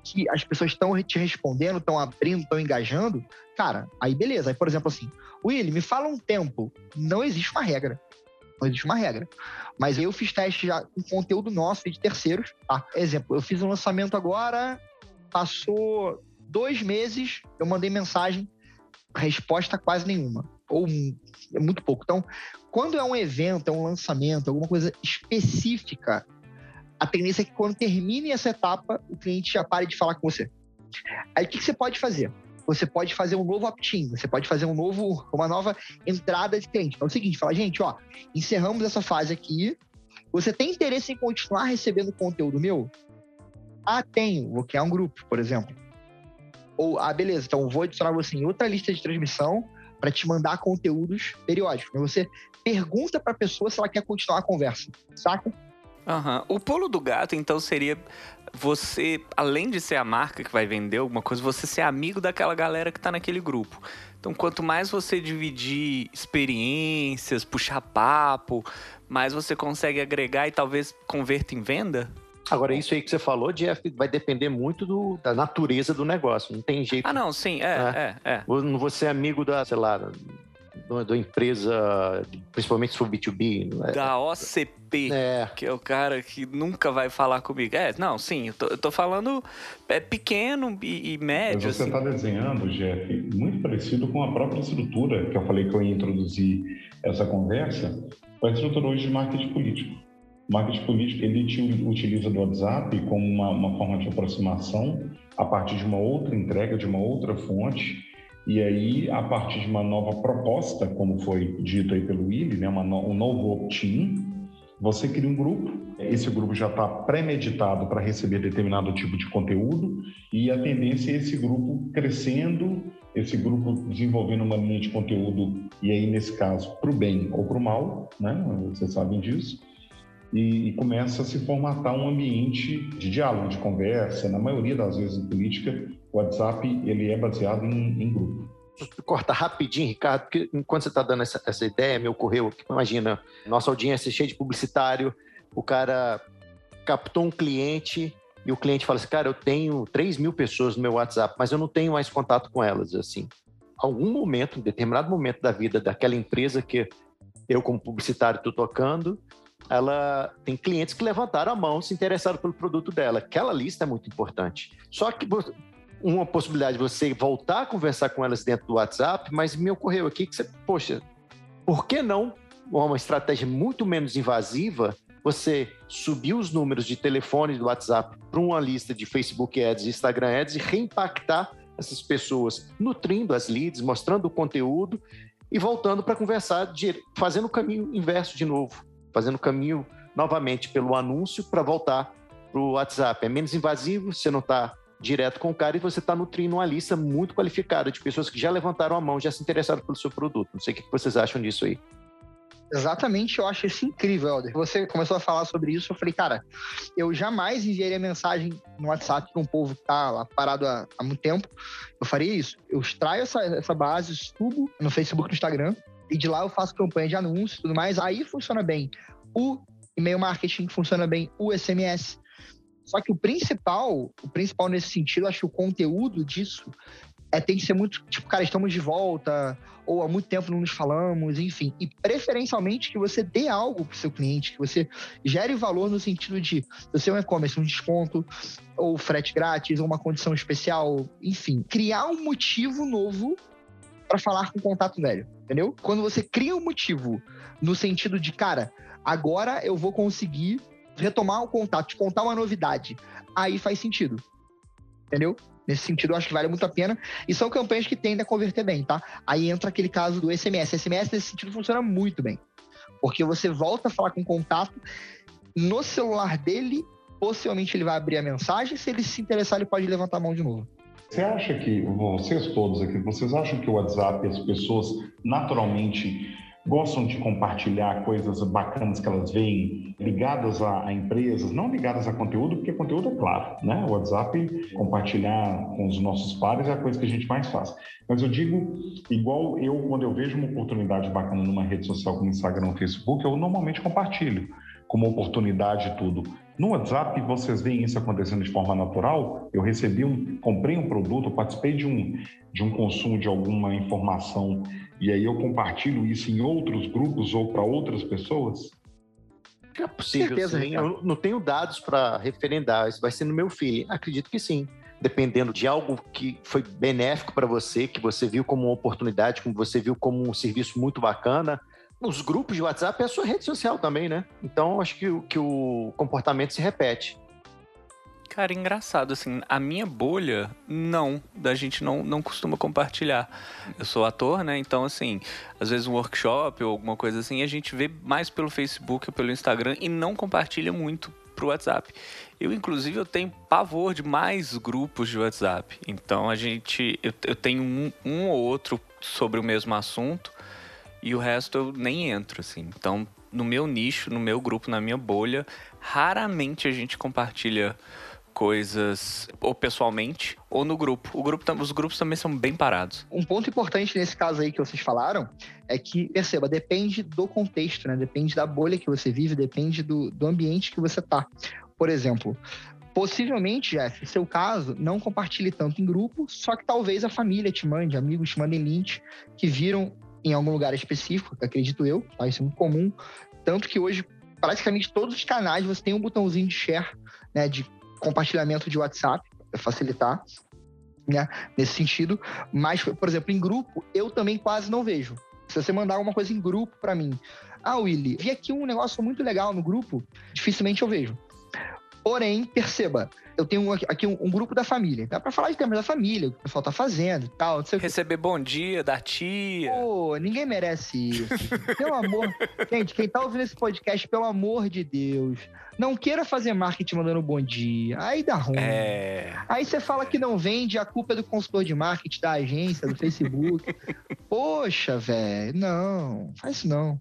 que as pessoas estão te respondendo, estão abrindo, estão engajando, cara, aí beleza. Aí, por exemplo, assim, Willy, me fala um tempo. Não existe uma regra. Não existe uma regra. Mas eu fiz teste já com conteúdo nosso e de terceiros. Tá? Exemplo, eu fiz um lançamento agora, passou dois meses, eu mandei mensagem, resposta quase nenhuma ou é muito pouco. Então, quando é um evento, é um lançamento, alguma coisa específica, a tendência é que quando termine essa etapa, o cliente já pare de falar com você. Aí o que você pode fazer? Você pode fazer um novo opt-in, você pode fazer um novo, uma nova entrada de cliente. Então é o seguinte, fala, gente, ó, encerramos essa fase aqui. Você tem interesse em continuar recebendo conteúdo meu? Ah, tenho. Vou criar um grupo, por exemplo. Ou, ah, beleza, então vou adicionar você em outra lista de transmissão para te mandar conteúdos periódicos. Você pergunta para a pessoa se ela quer continuar a conversa, saca? Uhum. O pulo do gato, então, seria você, além de ser a marca que vai vender alguma coisa, você ser amigo daquela galera que está naquele grupo. Então, quanto mais você dividir experiências, puxar papo, mais você consegue agregar e talvez converta em venda? Agora, isso aí que você falou, Jeff, vai depender muito do, da natureza do negócio. Não tem jeito. Ah, não, sim, é, né? é, é. Não vou ser amigo da, sei lá, da empresa, principalmente for B2B. Né? Da OCP, é. que é o cara que nunca vai falar comigo. É, não, sim, eu tô, eu tô falando é pequeno e, e médio. Você está assim. desenhando, Jeff, muito parecido com a própria estrutura que eu falei que eu ia introduzir essa conversa, com a estrutura hoje de marketing político. O marketing político ele utiliza do WhatsApp como uma, uma forma de aproximação a partir de uma outra entrega, de uma outra fonte, e aí, a partir de uma nova proposta, como foi dito aí pelo Willi, né, uma um novo opt-in, você cria um grupo, esse grupo já está premeditado para receber determinado tipo de conteúdo, e a tendência é esse grupo crescendo, esse grupo desenvolvendo uma linha de conteúdo, e aí, nesse caso, para o bem ou para o mal, né, vocês sabem disso, e, e, começa a se formatar um ambiente de diálogo, de conversa. Na maioria das vezes em política, o WhatsApp ele é baseado em, em grupo. Corta rapidinho, Ricardo, porque enquanto você está dando essa, essa ideia, me ocorreu, imagina, nossa audiência é cheia de publicitário, o cara captou um cliente e o cliente fala assim, cara, eu tenho 3 mil pessoas no meu WhatsApp, mas eu não tenho mais contato com elas, assim. Algum momento, em determinado momento da vida daquela empresa que eu como publicitário estou tocando, ela tem clientes que levantaram a mão, se interessaram pelo produto dela. Aquela lista é muito importante. Só que uma possibilidade de você voltar a conversar com elas dentro do WhatsApp, mas me ocorreu aqui que você, poxa, por que não uma estratégia muito menos invasiva você subir os números de telefone do WhatsApp para uma lista de Facebook Ads e Instagram Ads e reimpactar essas pessoas, nutrindo as leads, mostrando o conteúdo e voltando para conversar, fazendo o caminho inverso de novo, fazendo o caminho novamente pelo anúncio para voltar para o WhatsApp. É menos invasivo, você não está direto com o cara e você está nutrindo uma lista muito qualificada de pessoas que já levantaram a mão, já se interessaram pelo seu produto. Não sei o que vocês acham disso aí. Exatamente, eu acho isso incrível, Helder. Você começou a falar sobre isso, eu falei, cara, eu jamais enviaria mensagem no WhatsApp para um povo que tá lá parado há, há, muito tempo. Eu faria isso. Eu extraio essa, essa base, subo no Facebook, no Instagram, e de lá eu faço campanha de anúncios e tudo mais. Aí funciona bem. O e-mail marketing funciona bem, o SMS. Só que o principal, o principal nesse sentido, acho que o conteúdo disso é, tem que ser muito, tipo, cara, estamos de volta, ou há muito tempo não nos falamos, enfim. E preferencialmente que você dê algo para seu cliente, que você gere valor no sentido de você é um e-commerce, um desconto, ou frete grátis, ou uma condição especial, enfim. Criar um motivo novo para falar com o contato velho, entendeu? Quando você cria um motivo no sentido de, cara, agora eu vou conseguir retomar o contato, te contar uma novidade, aí faz sentido. Entendeu? Nesse sentido, eu acho que vale muito a pena. E são campanhas que tendem a converter bem, tá? Aí entra aquele caso do SMS. SMS, nesse sentido, funciona muito bem. Porque você volta a falar com o contato no celular dele, possivelmente ele vai abrir a mensagem. Se ele se interessar, ele pode levantar a mão de novo. Você acha que, vocês todos aqui, vocês acham que o WhatsApp, as pessoas naturalmente gostam de compartilhar coisas bacanas que elas veem ligadas a, a, empresas, não ligadas a conteúdo, porque conteúdo é claro, né? O WhatsApp, compartilhar com os nossos pares é a coisa que a gente mais faz. Mas eu digo, igual eu, quando eu vejo uma oportunidade bacana numa rede social como Instagram ou Facebook, eu normalmente compartilho como oportunidade tudo. No WhatsApp, vocês veem isso acontecendo de forma natural. Eu recebi um, comprei um produto, participei de um, de um consumo de alguma informação e aí eu compartilho isso em outros grupos ou para outras pessoas? É possível, certeza, sim. Eu não tenho dados para referendar, isso vai ser no meu feeling. Acredito que sim. Dependendo de algo que foi benéfico para você, que você viu como uma oportunidade, como você viu como um serviço muito bacana, os grupos de WhatsApp é a sua rede social também, né? Então, acho que, que o comportamento se repete. Cara, engraçado, assim, a minha bolha, não, da gente não, não costuma compartilhar. Eu sou ator, né? Então, assim, às vezes um workshop ou alguma coisa assim, a gente vê mais pelo Facebook ou pelo Instagram e não compartilha muito pro WhatsApp. Eu, inclusive, eu tenho pavor de mais grupos de WhatsApp. Então, a gente, eu, eu tenho um, um ou outro sobre o mesmo assunto e o resto eu nem entro, assim. Então, no meu nicho, no meu grupo, na minha bolha, raramente a gente compartilha coisas ou pessoalmente ou no grupo. O grupo os grupos também são bem parados. Um ponto importante nesse caso aí que vocês falaram é que, perceba, depende do contexto, né? Depende da bolha que você vive, depende do, do ambiente que você tá. Por exemplo, possivelmente, Jeff, seu caso, não compartilhe tanto em grupo, só que talvez a família te mande, amigos te mandem links que viram em algum lugar específico, acredito eu, tá? Isso é muito comum. Tanto que hoje, praticamente todos os canais você tem um botãozinho de share, né? De compartilhamento de WhatsApp, facilitar, né, nesse sentido. Mas, por exemplo, em grupo, eu também quase não vejo. Se você mandar alguma coisa em grupo para mim, ah, Willy, vi aqui um negócio muito legal no grupo, dificilmente eu vejo. Porém, perceba, eu tenho aqui um, um, grupo da família. Dá pra falar de temas da família, o que o pessoal tá fazendo e tal. Receber bom dia da tia. Pô, ninguém merece isso. <laughs> pelo amor. Gente, quem tá ouvindo esse podcast, pelo amor de Deus, não queira fazer marketing mandando bom dia. Aí dá ruim. É... Aí você fala que não vende, a culpa é do consultor de marketing da agência, do Facebook. <laughs> Poxa, velho, não, faz isso não.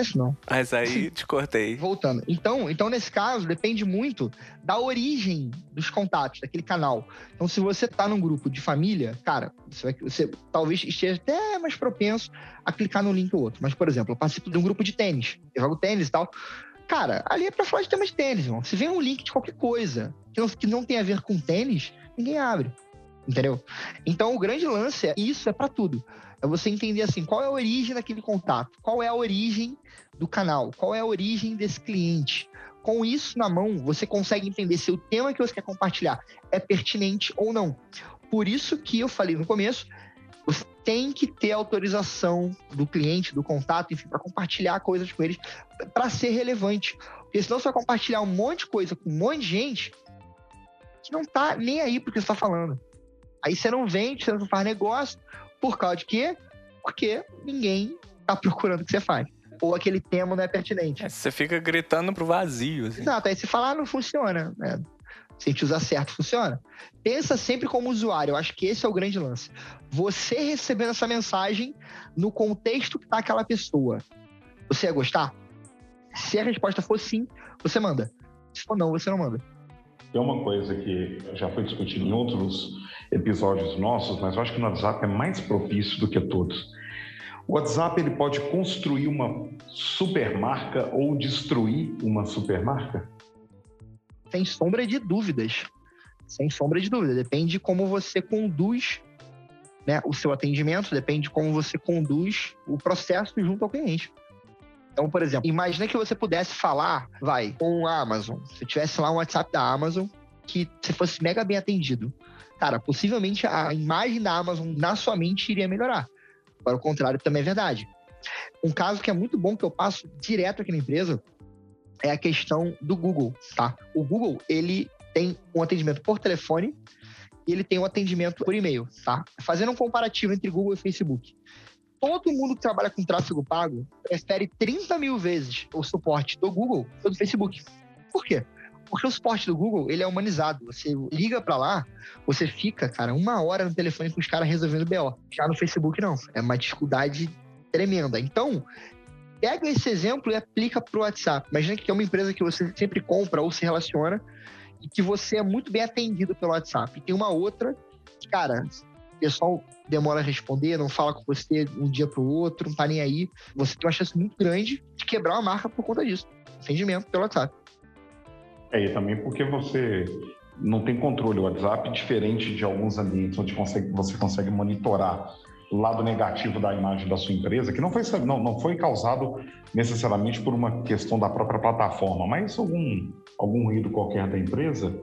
Isso não. Mas aí te cortei. Voltando. Então, então, nesse caso, depende muito da origem dos contatos, daquele canal. Então, se você tá num grupo de família, cara, você, vai, você talvez esteja até mais propenso a clicar num link ou outro. Mas, por exemplo, eu participo de um grupo de tênis. Eu jogo tênis e tal. Cara, ali é pra falar de temas de tênis, irmão. Se vem um link de qualquer coisa que não, que não tem a ver com tênis, ninguém abre. Entendeu? Então, o grande lance é isso, é para tudo. É você entender assim, qual é a origem daquele contato, qual é a origem do canal, qual é a origem desse cliente. Com isso na mão, você consegue entender se o tema que você quer compartilhar é pertinente ou não. Por isso que eu falei no começo, você tem que ter autorização do cliente, do contato, enfim, para compartilhar coisas com eles, para ser relevante. Porque senão você vai compartilhar um monte de coisa com um monte de gente que não tá nem aí porque você está falando. Aí você não vende, você não faz negócio, por causa de quê? Porque ninguém tá procurando o que você faz. Ou aquele tema não é pertinente. É, você fica gritando pro vazio. Assim. Exato, aí você fala, ah, não funciona. Né? Se a gente usar certo, funciona. Pensa sempre como usuário. Eu acho que esse é o grande lance. Você recebendo essa mensagem no contexto que tá aquela pessoa. Você ia gostar? Se a resposta for sim, você manda. Se for não, você não manda. Tem uma coisa que já foi discutida em outros episódios nossos, mas eu acho que no WhatsApp é mais propício do que todos. O WhatsApp ele pode construir uma supermarca ou destruir uma supermarca? Sem sombra de dúvidas. Sem sombra de dúvida. Depende de como você conduz né, o seu atendimento, depende de como você conduz o processo junto ao cliente. Então, por exemplo, imagina que você pudesse falar, vai, com a Amazon. Se tivesse lá um WhatsApp da Amazon que você fosse mega bem atendido cara, possivelmente a imagem da Amazon na sua mente iria melhorar. Para o contrário, também é verdade. Um caso que é muito bom que eu passo direto aqui na empresa é a questão do Google, tá? O Google, ele tem um atendimento por telefone e ele tem um atendimento por e-mail, tá? Fazendo um comparativo entre Google e Facebook. Todo mundo que trabalha com tráfego pago prefere 30 mil vezes o suporte do Google ou do Facebook. Por quê? Porque o suporte do Google, ele é humanizado. Você liga para lá, você fica, cara, uma hora no telefone com os caras resolvendo BO. Já no Facebook, não. É uma dificuldade tremenda. Então, pega esse exemplo e aplica pro WhatsApp. Imagina que é uma empresa que você sempre compra ou se relaciona e que você é muito bem atendido pelo WhatsApp. E tem uma outra cara, o pessoal demora a responder, não fala com você um dia pro outro, não tá nem aí. Você tem uma chance muito grande de quebrar uma marca por conta disso. Atendimento pelo WhatsApp. É, e também porque você não tem controle. O WhatsApp, diferente de alguns ambientes onde você consegue monitorar o lado negativo da imagem da sua empresa, que não foi, não, não foi causado necessariamente por uma questão da própria plataforma, mas algum, algum ruído qualquer da empresa.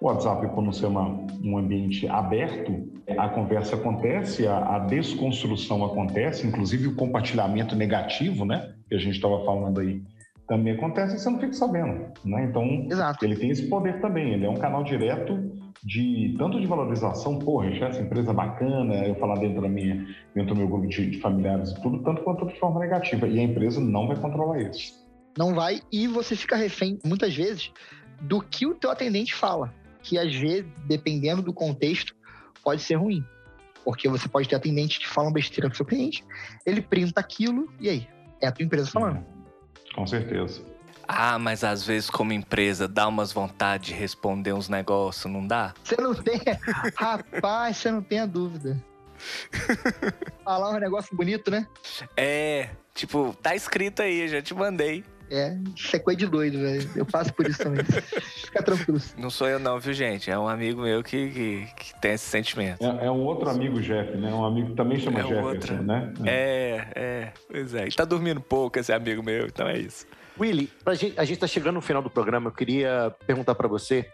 O WhatsApp, quando ser uma, um ambiente aberto, a conversa acontece, a, a desconstrução acontece, inclusive o compartilhamento negativo, né? Que a gente estava falando aí também acontece e você não fica sabendo, né? Então, Exato. ele tem esse poder também. Ele é um canal direto de tanto de valorização, porra, essa empresa bacana, eu falar dentro da minha, dentro do meu grupo de, de familiares e tudo, tanto quanto de forma negativa. E a empresa não vai controlar isso. Não vai, e você fica refém, muitas vezes, do que o teu atendente fala, que às vezes, dependendo do contexto, pode ser ruim. Porque você pode ter atendentes que falam besteira pro seu cliente, ele printa aquilo, e aí? É a tua empresa falando. Com certeza. Ah, mas às vezes, como empresa, dá umas vontade de responder uns negócios, não dá? Você não tem. <laughs> Rapaz, você não tem a dúvida. <laughs> Falar um negócio bonito, né? É, tipo, tá escrito aí, já te mandei. É, isso é coisa de doido, velho. Eu passo por isso também. Fica tranquilo. Não sou eu não, viu, gente? É um amigo meu que, que, que tem esse sentimento. É, é, um outro amigo Jeff, né? Um amigo que também chama é Jefferson, outra. né? É, é, pois é. E tá dormindo pouco esse amigo meu, então é isso. Willy, a gente, a gente tá chegando no final do programa. Eu queria perguntar para você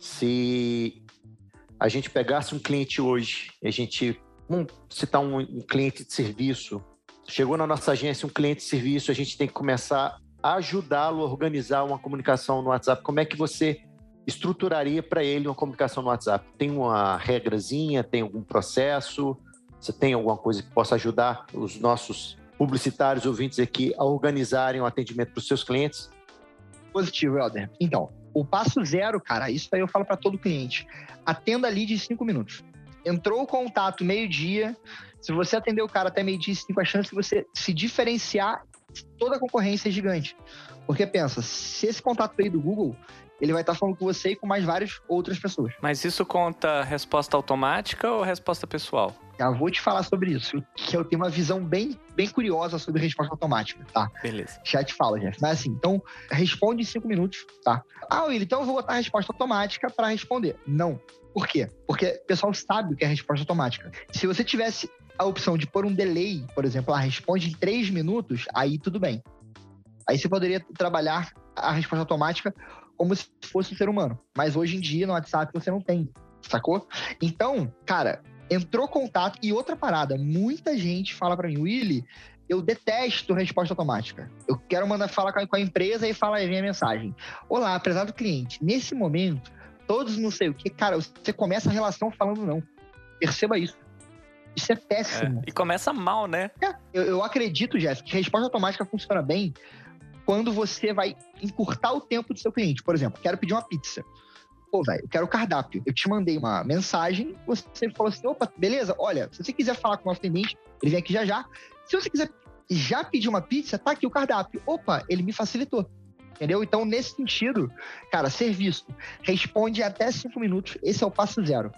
se a gente pegasse um cliente hoje, a gente, vamos citar um, um cliente de serviço, chegou na nossa agência um cliente de serviço, a gente tem que começar ajudá-lo a organizar uma comunicação no WhatsApp? Como é que você estruturaria para ele uma comunicação no WhatsApp? Tem uma regrazinha? Tem algum processo? Você tem alguma coisa que possa ajudar os nossos publicitários ouvintes aqui a organizarem o um atendimento para os seus clientes? Positivo, Helder. Então, o passo zero, cara, isso aí eu falo para todo cliente. Atenda ali de cinco minutos. Entrou o contato meio-dia. Se você atender o cara até meio-dia, tem a chance de você se diferenciar toda a concorrência é gigante. Porque pensa, se esse contato veio do Google, ele vai estar falando com você e com mais várias outras pessoas. Mas isso conta resposta automática ou resposta pessoal? Já vou te falar sobre isso, que eu tenho uma visão bem, bem curiosa sobre resposta automática, tá? Beleza. Já te falo, Jeff. Mas assim, então, responde em cinco minutos, tá? Ah, Willi, então eu vou botar a resposta automática para responder. Não. Por quê? Porque o pessoal sabe o que é resposta automática. Se você tivesse a opção de pôr um delay, por exemplo, ah, responde em três minutos, aí tudo bem. Aí você poderia trabalhar a resposta automática como se fosse um ser humano. Mas hoje em dia, no WhatsApp, você não tem, sacou? Então, cara, entrou contato. E outra parada, muita gente fala para mim, Willy, eu detesto resposta automática. Eu quero mandar falar com a, empresa e fala aí, vem a mensagem. Olá, prezado cliente, nesse momento, todos não sei o que, cara, você começa a relação falando não. Perceba isso. Isso é péssimo. É, e começa mal, né? É, eu, eu acredito, Jéssica, que a resposta automática funciona bem quando você vai encurtar o tempo do seu cliente. Por exemplo, quero pedir uma pizza. Pô, velho, eu quero o cardápio. Eu te mandei uma mensagem, você falou assim: opa, beleza, olha, se você quiser falar com o nosso atendente, ele vem aqui já já. Se você quiser já pedir uma pizza, tá aqui o cardápio. Opa, ele me facilitou. Entendeu? Então, nesse sentido, cara, serviço. Responde até cinco minutos. Esse é o passo zero.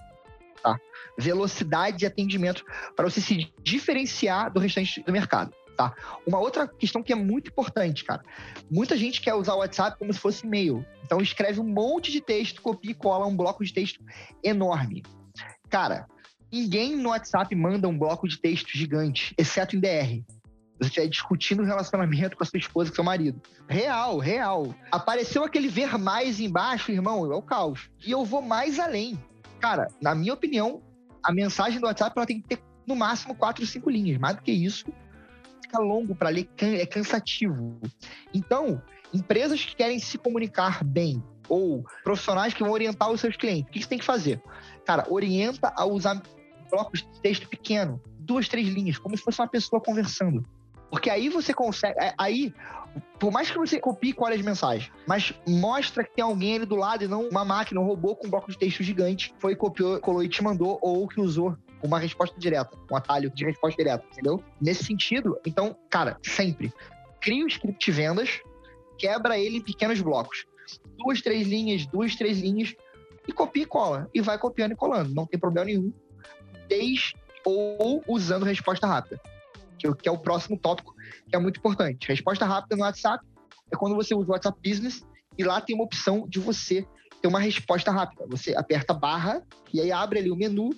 Tá? Velocidade de atendimento para você se diferenciar do restante do mercado. Tá? Uma outra questão que é muito importante, cara. Muita gente quer usar o WhatsApp como se fosse e-mail. Então escreve um monte de texto, copia e cola um bloco de texto enorme. Cara, ninguém no WhatsApp manda um bloco de texto gigante, exceto em DR. Você estiver discutindo o relacionamento com a sua esposa, com seu marido. Real, real. Apareceu aquele ver mais embaixo, irmão, é o caos. E eu vou mais além. Cara, na minha opinião, a mensagem do WhatsApp ela tem que ter no máximo quatro, cinco linhas. Mais do que isso, fica longo para ler, é cansativo. Então, empresas que querem se comunicar bem ou profissionais que vão orientar os seus clientes, o que você tem que fazer? Cara, orienta a usar blocos de texto pequeno, duas, três linhas, como se fosse uma pessoa conversando. Porque aí você consegue. É, aí, por mais que você copie qual é as mensagens, mas mostra que tem alguém ali do lado e não uma máquina, um robô com um bloco de texto gigante, foi, copiou, colou e te mandou, ou que usou uma resposta direta, um atalho de resposta direta, entendeu? Nesse sentido, então, cara, sempre cria o script de vendas, quebra ele em pequenos blocos. Duas, três linhas, duas, três linhas, e copia e cola. E vai copiando e colando, não tem problema nenhum. Desde ou usando resposta rápida, que é o próximo tópico, que é muito importante. Resposta rápida no WhatsApp é quando você usa o WhatsApp Business e lá tem uma opção de você ter uma resposta rápida. Você aperta barra e aí abre ali o menu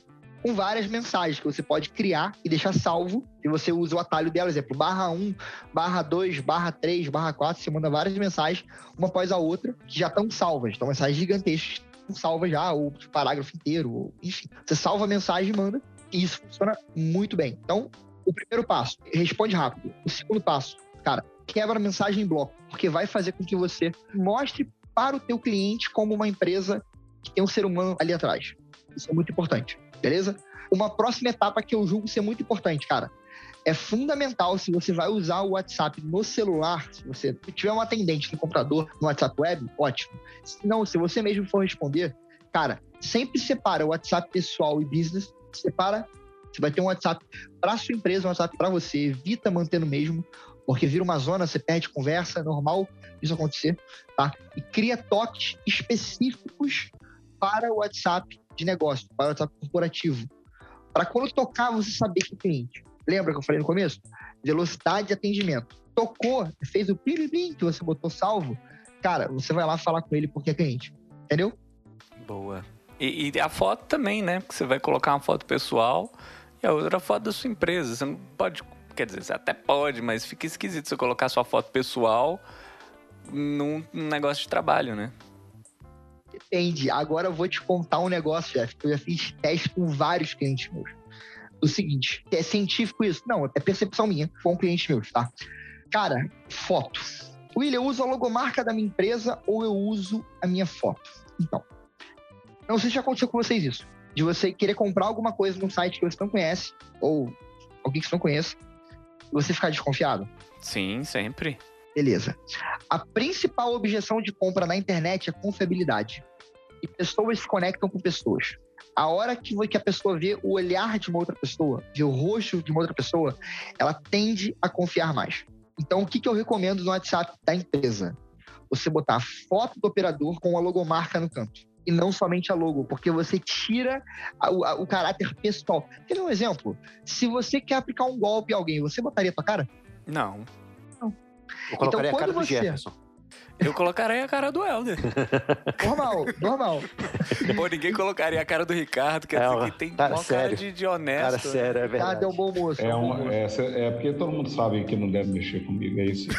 com várias mensagens que você pode criar e deixar salvo. E você usa o atalho dela, exemplo, barra 1, barra 2, barra 3, barra 4. Você manda várias mensagens, uma após a outra, que já estão salvas. Então, mensagens gigantescas, salva já, o parágrafo inteiro, ou, enfim. Você salva a mensagem e manda. E isso funciona muito bem. Então, o primeiro passo, responde rápido. O segundo passo, cara, quebra a mensagem em bloco, porque vai fazer com que você mostre para o teu cliente como uma empresa que tem um ser humano ali atrás. Isso é muito importante beleza? Uma próxima etapa que eu julgo ser muito importante, cara. É fundamental se você vai usar o WhatsApp no celular, se você tiver um atendente no computador no WhatsApp web, ótimo. Se não, se você mesmo for responder, cara, sempre separa o WhatsApp pessoal e business, separa. Você vai ter um WhatsApp para sua empresa, um WhatsApp para você, evita manter no mesmo, porque vira uma zona, você perde conversa, é normal isso acontecer, tá? E cria toques específicos para o WhatsApp de negócio, para o WhatsApp corporativo. Para quando tocar, você saber que é cliente. Lembra que eu falei no começo? Velocidade de atendimento. Tocou, fez o plim, plim que você botou salvo, cara, você vai lá falar com ele porque é cliente. Entendeu? Boa. E, e a foto também, né? Porque você vai colocar uma foto pessoal e a outra foto da sua empresa. Você não pode. Quer dizer, você até pode, mas fica esquisito você colocar sua foto pessoal num negócio de trabalho, né? Depende. Agora eu vou te contar um negócio, Jeff, que eu já fiz teste com vários clientes meus. O seguinte, é científico isso? Não, é percepção minha com clientes meus, tá? Cara, foto. William, eu uso a logomarca da minha empresa ou eu uso a minha foto? Então, não sei se já aconteceu com vocês isso. De você querer comprar alguma coisa num site que você não conhece, ou alguém que você não conhece, e você ficar desconfiado. Sim, sempre. Beleza. A principal objeção de compra na internet é confiabilidade. E pessoas se conectam com pessoas. A hora que a pessoa vê o olhar de uma outra pessoa, vê o rosto de uma outra pessoa, ela tende a confiar mais. Então, o que, que eu recomendo no WhatsApp da empresa? Você botar a foto do operador com a logomarca no canto. E não somente a logo, porque você tira a, a, o caráter pessoal. Quer um exemplo? Se você quer aplicar um golpe a alguém, você botaria a tua cara? Não. Eu colocaria Então, a cara quando do você- Jefferson. Eu colocaria a cara do Helder. <laughs> Normal, normal. Pô, ninguém colocaria a cara do Ricardo, quer É, dizer ó, que tem cara, uma cara de, de Cara, honesto. sério, é verdade. Cada é um bom moço. É, um uma, é, é porque todo mundo sabe que não deve mexer comigo, é isso. <laughs>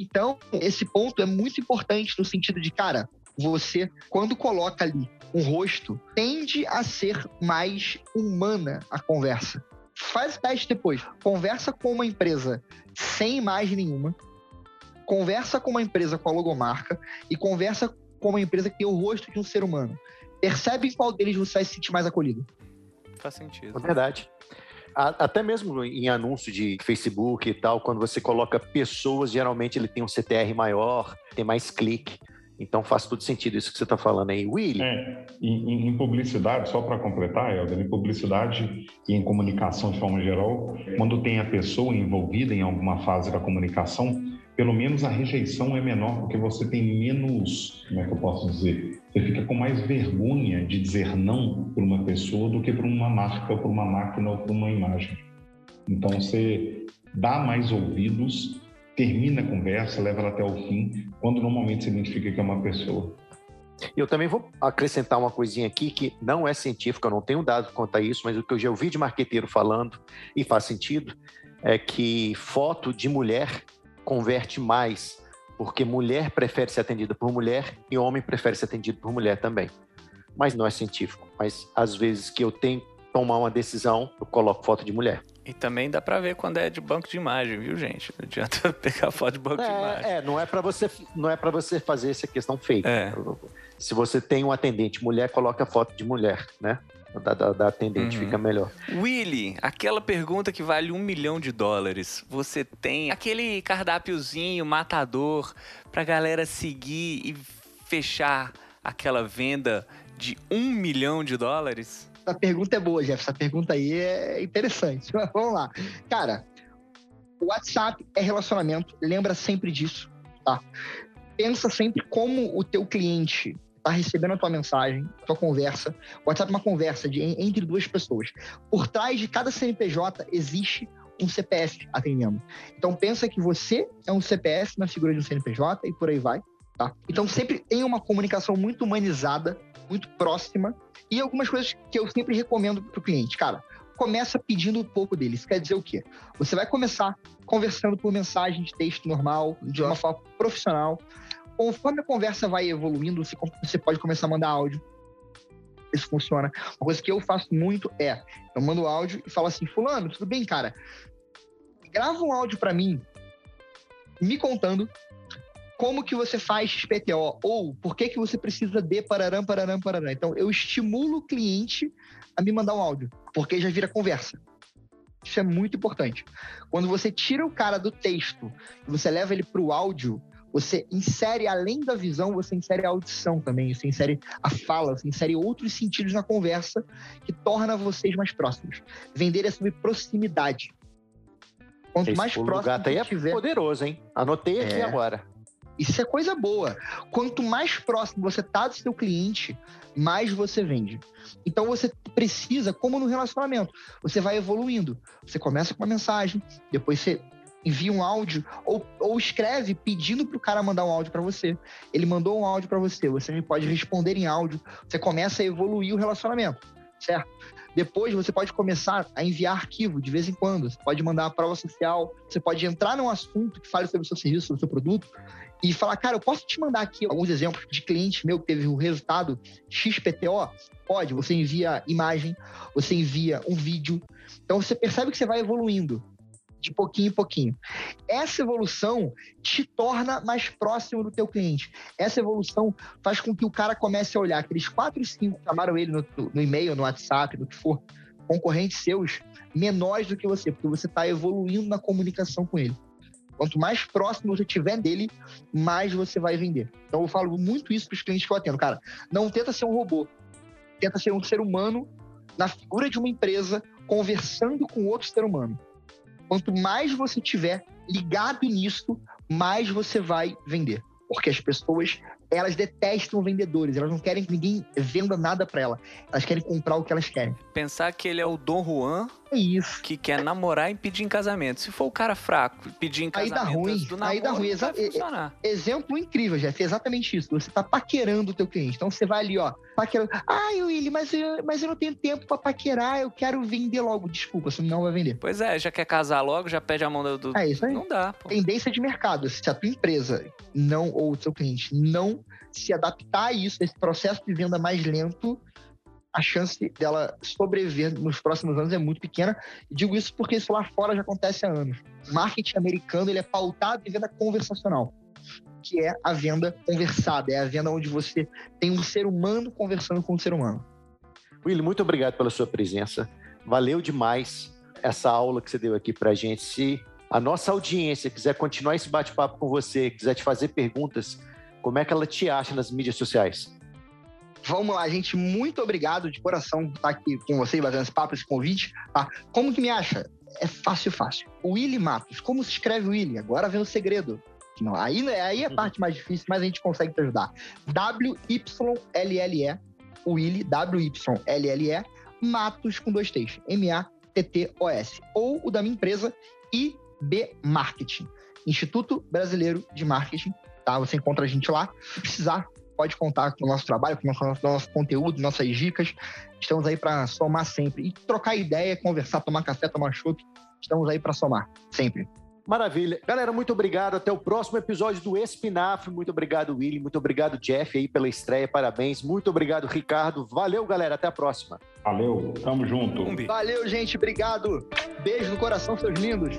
Então, esse ponto é muito importante no sentido de, cara, você, quando coloca ali um rosto, tende a ser mais humana a conversa. Faz o teste depois. Conversa com uma empresa sem imagem nenhuma, conversa com uma empresa com a logomarca e conversa com uma empresa que tem o rosto de um ser humano. Percebe em qual deles você vai se sentir mais acolhido. Faz sentido. É verdade. Até mesmo em anúncio de Facebook e tal, quando você coloca pessoas, geralmente ele tem um CTR maior, tem mais clique. Então faz todo sentido isso que você está falando aí. Willy, É, em- em publicidade, só para completar, Helder, em publicidade e em comunicação de forma geral, quando tem a pessoa envolvida em alguma fase da comunicação, pelo menos a rejeição é menor, porque você tem menos, como é que eu posso dizer? Você fica com mais vergonha de dizer não por uma pessoa do que por uma marca, por uma máquina ou por uma imagem. Então você dá mais ouvidos, termina a conversa, leva ela até o fim, quando normalmente se identifica que é uma pessoa. eu também vou acrescentar uma coisinha aqui que não é científica, eu não tenho dado quanto a isso, mas o que eu já ouvi de marqueteiro falando, e faz sentido, é que foto de mulher converte mais, porque mulher prefere ser atendida por mulher e homem prefere ser atendido por mulher também. Mas não é científico. Mas às vezes que eu tenho que tomar uma decisão, eu coloco foto de mulher. E também dá pra ver quando é de banco de imagem, viu, gente? Não adianta <laughs> pegar foto de banco de imagem. É, é, não é para você, não é para você fazer essa questão feita. É. Se você tem um atendente mulher, coloca foto de mulher, né? Da, da- da atendente Uhum. fica melhor. Willy, aquela pergunta que vale um milhão de dólares. Você tem aquele cardápiozinho matador pra galera seguir e fechar aquela venda de um milhão de dólares? Essa pergunta é boa, Jeff. Essa pergunta aí é interessante. <laughs> Mas Vamos lá. Cara, o WhatsApp é relacionamento. Lembra sempre disso, tá? Pensa sempre como o teu cliente está recebendo a tua mensagem, a tua conversa. O WhatsApp é uma conversa de, entre duas pessoas. Por trás de cada CNPJ existe um CPF atendendo. Então pensa que você é um CPF na figura de um CNPJ e por aí vai, tá? Então sempre tem uma comunicação muito humanizada, muito próxima e algumas coisas que eu sempre recomendo para o cliente. Cara, começa pedindo um pouco dele. Isso quer dizer o quê? Você vai começar conversando por mensagem de texto normal, de uma forma profissional. Conforme a conversa vai evoluindo, você, pode começar a mandar áudio. Isso funciona. Uma coisa que eu faço muito é, eu mando áudio e falo assim, fulano, tudo bem, cara? Grava um áudio para mim, me contando como que você faz XPTO ou por que que você precisa de pararam, pararam, pararam. Então, eu estimulo o cliente a me mandar um áudio, porque já vira conversa. Isso é muito importante. Quando você tira o cara do texto e você leva ele para o áudio, você insere, além da visão, você insere a audição também, você insere a fala, você insere outros sentidos na conversa que torna vocês mais próximos. Vender é sobre proximidade. Quanto Esse mais próximo gato aí você é estiver, poderoso, hein? Anotei aqui É. agora. isso é coisa boa. Quanto mais próximo você tá do seu cliente, mais você vende. Então você precisa, como no relacionamento, você vai evoluindo. Você começa com uma mensagem, depois você envia um áudio ou, ou escreve pedindo pro cara mandar um áudio para você. Ele mandou um áudio para você, você me pode responder em áudio. Você começa a evoluir o relacionamento, certo? Depois você pode começar a enviar arquivo de vez em quando. Você pode mandar a prova social. Você pode entrar num assunto que fale sobre o seu serviço, sobre o seu produto e falar, cara, eu posso te mandar aqui alguns exemplos de cliente meu que teve o resultado XPTO? Pode, você envia imagem, você envia um vídeo. Então você percebe que você vai evoluindo de pouquinho em pouquinho. Essa evolução te torna mais próximo do teu cliente. Essa evolução faz com que o cara comece a olhar aqueles quatro, cinco que chamaram ele no, no e-mail, no WhatsApp, no que for, concorrentes seus, menores do que você, porque você está evoluindo na comunicação com ele. Quanto mais próximo você tiver dele, mais você vai vender. Então eu falo muito isso para os clientes que eu atendo. Cara, não tenta ser um robô. Tenta ser um ser humano na figura de uma empresa conversando com outro ser humano. Quanto mais você tiver ligado nisso, mais você vai vender. Porque as pessoas elas detestam vendedores, elas não querem que ninguém venda nada para ela. Elas querem comprar o que elas querem. Pensar que ele é o Dom Juan isso. que quer namorar e pedir em casamento. Se for o cara fraco, pedir em casamento, aí dá ruim, do namoro, aí dá ruim. Exa funcionar. Exemplo incrível, Jeff, é exatamente isso. Você tá paquerando o teu cliente. Então você vai ali, ó, paquerando. Ai, Willy, mas eu, mas eu não tenho tempo para paquerar, eu quero vender logo. Desculpa, você não vai vender. Pois é, já quer casar logo, já pede a mão do... É isso aí. Não dá, pô. Tendência de mercado. Se a tua empresa não, ou o seu cliente não se adaptar a isso, esse processo de venda mais lento, a chance dela sobreviver nos próximos anos é muito pequena. Digo isso porque isso lá fora já acontece há anos. O marketing americano ele é pautado em venda conversacional, que é a venda conversada, é a venda onde você tem um ser humano conversando com um ser humano. Willy, muito obrigado pela sua presença. Valeu demais essa aula que você deu aqui para a gente. Se a nossa audiência quiser continuar esse bate-papo com você, quiser te fazer perguntas, como é que ela te acha nas mídias sociais? Vamos lá, gente. Muito obrigado de coração por estar aqui com você, batendo esse papo, esse convite. Tá? Como que me acha? É fácil, fácil. Willy Matos. Como se escreve Willy? Agora vem o segredo. Não, aí, aí é a parte mais difícil, mas a gente consegue te ajudar. W-Y-L-L-E. Willy, W-Y-L-L-E. Matos com dois T's. M-A-T-T-O-S. Ou o da minha empresa, IB Marketing. Instituto Brasileiro de Marketing. Tá? Você encontra a gente lá. Se precisar, pode contar com o nosso trabalho, com o nosso, nosso conteúdo, nossas dicas. Estamos aí para somar sempre. E trocar ideia, conversar, tomar café, tomar chopp. Estamos aí para somar, sempre. Maravilha. Galera, muito obrigado. Até o próximo episódio do Espinafre. Muito obrigado, Willy. Muito obrigado, Jeff, aí pela estreia. Parabéns. Muito obrigado, Ricardo. Valeu, galera. Até a próxima. Valeu, tamo junto. Valeu, gente. Obrigado. Beijo no coração, seus lindos.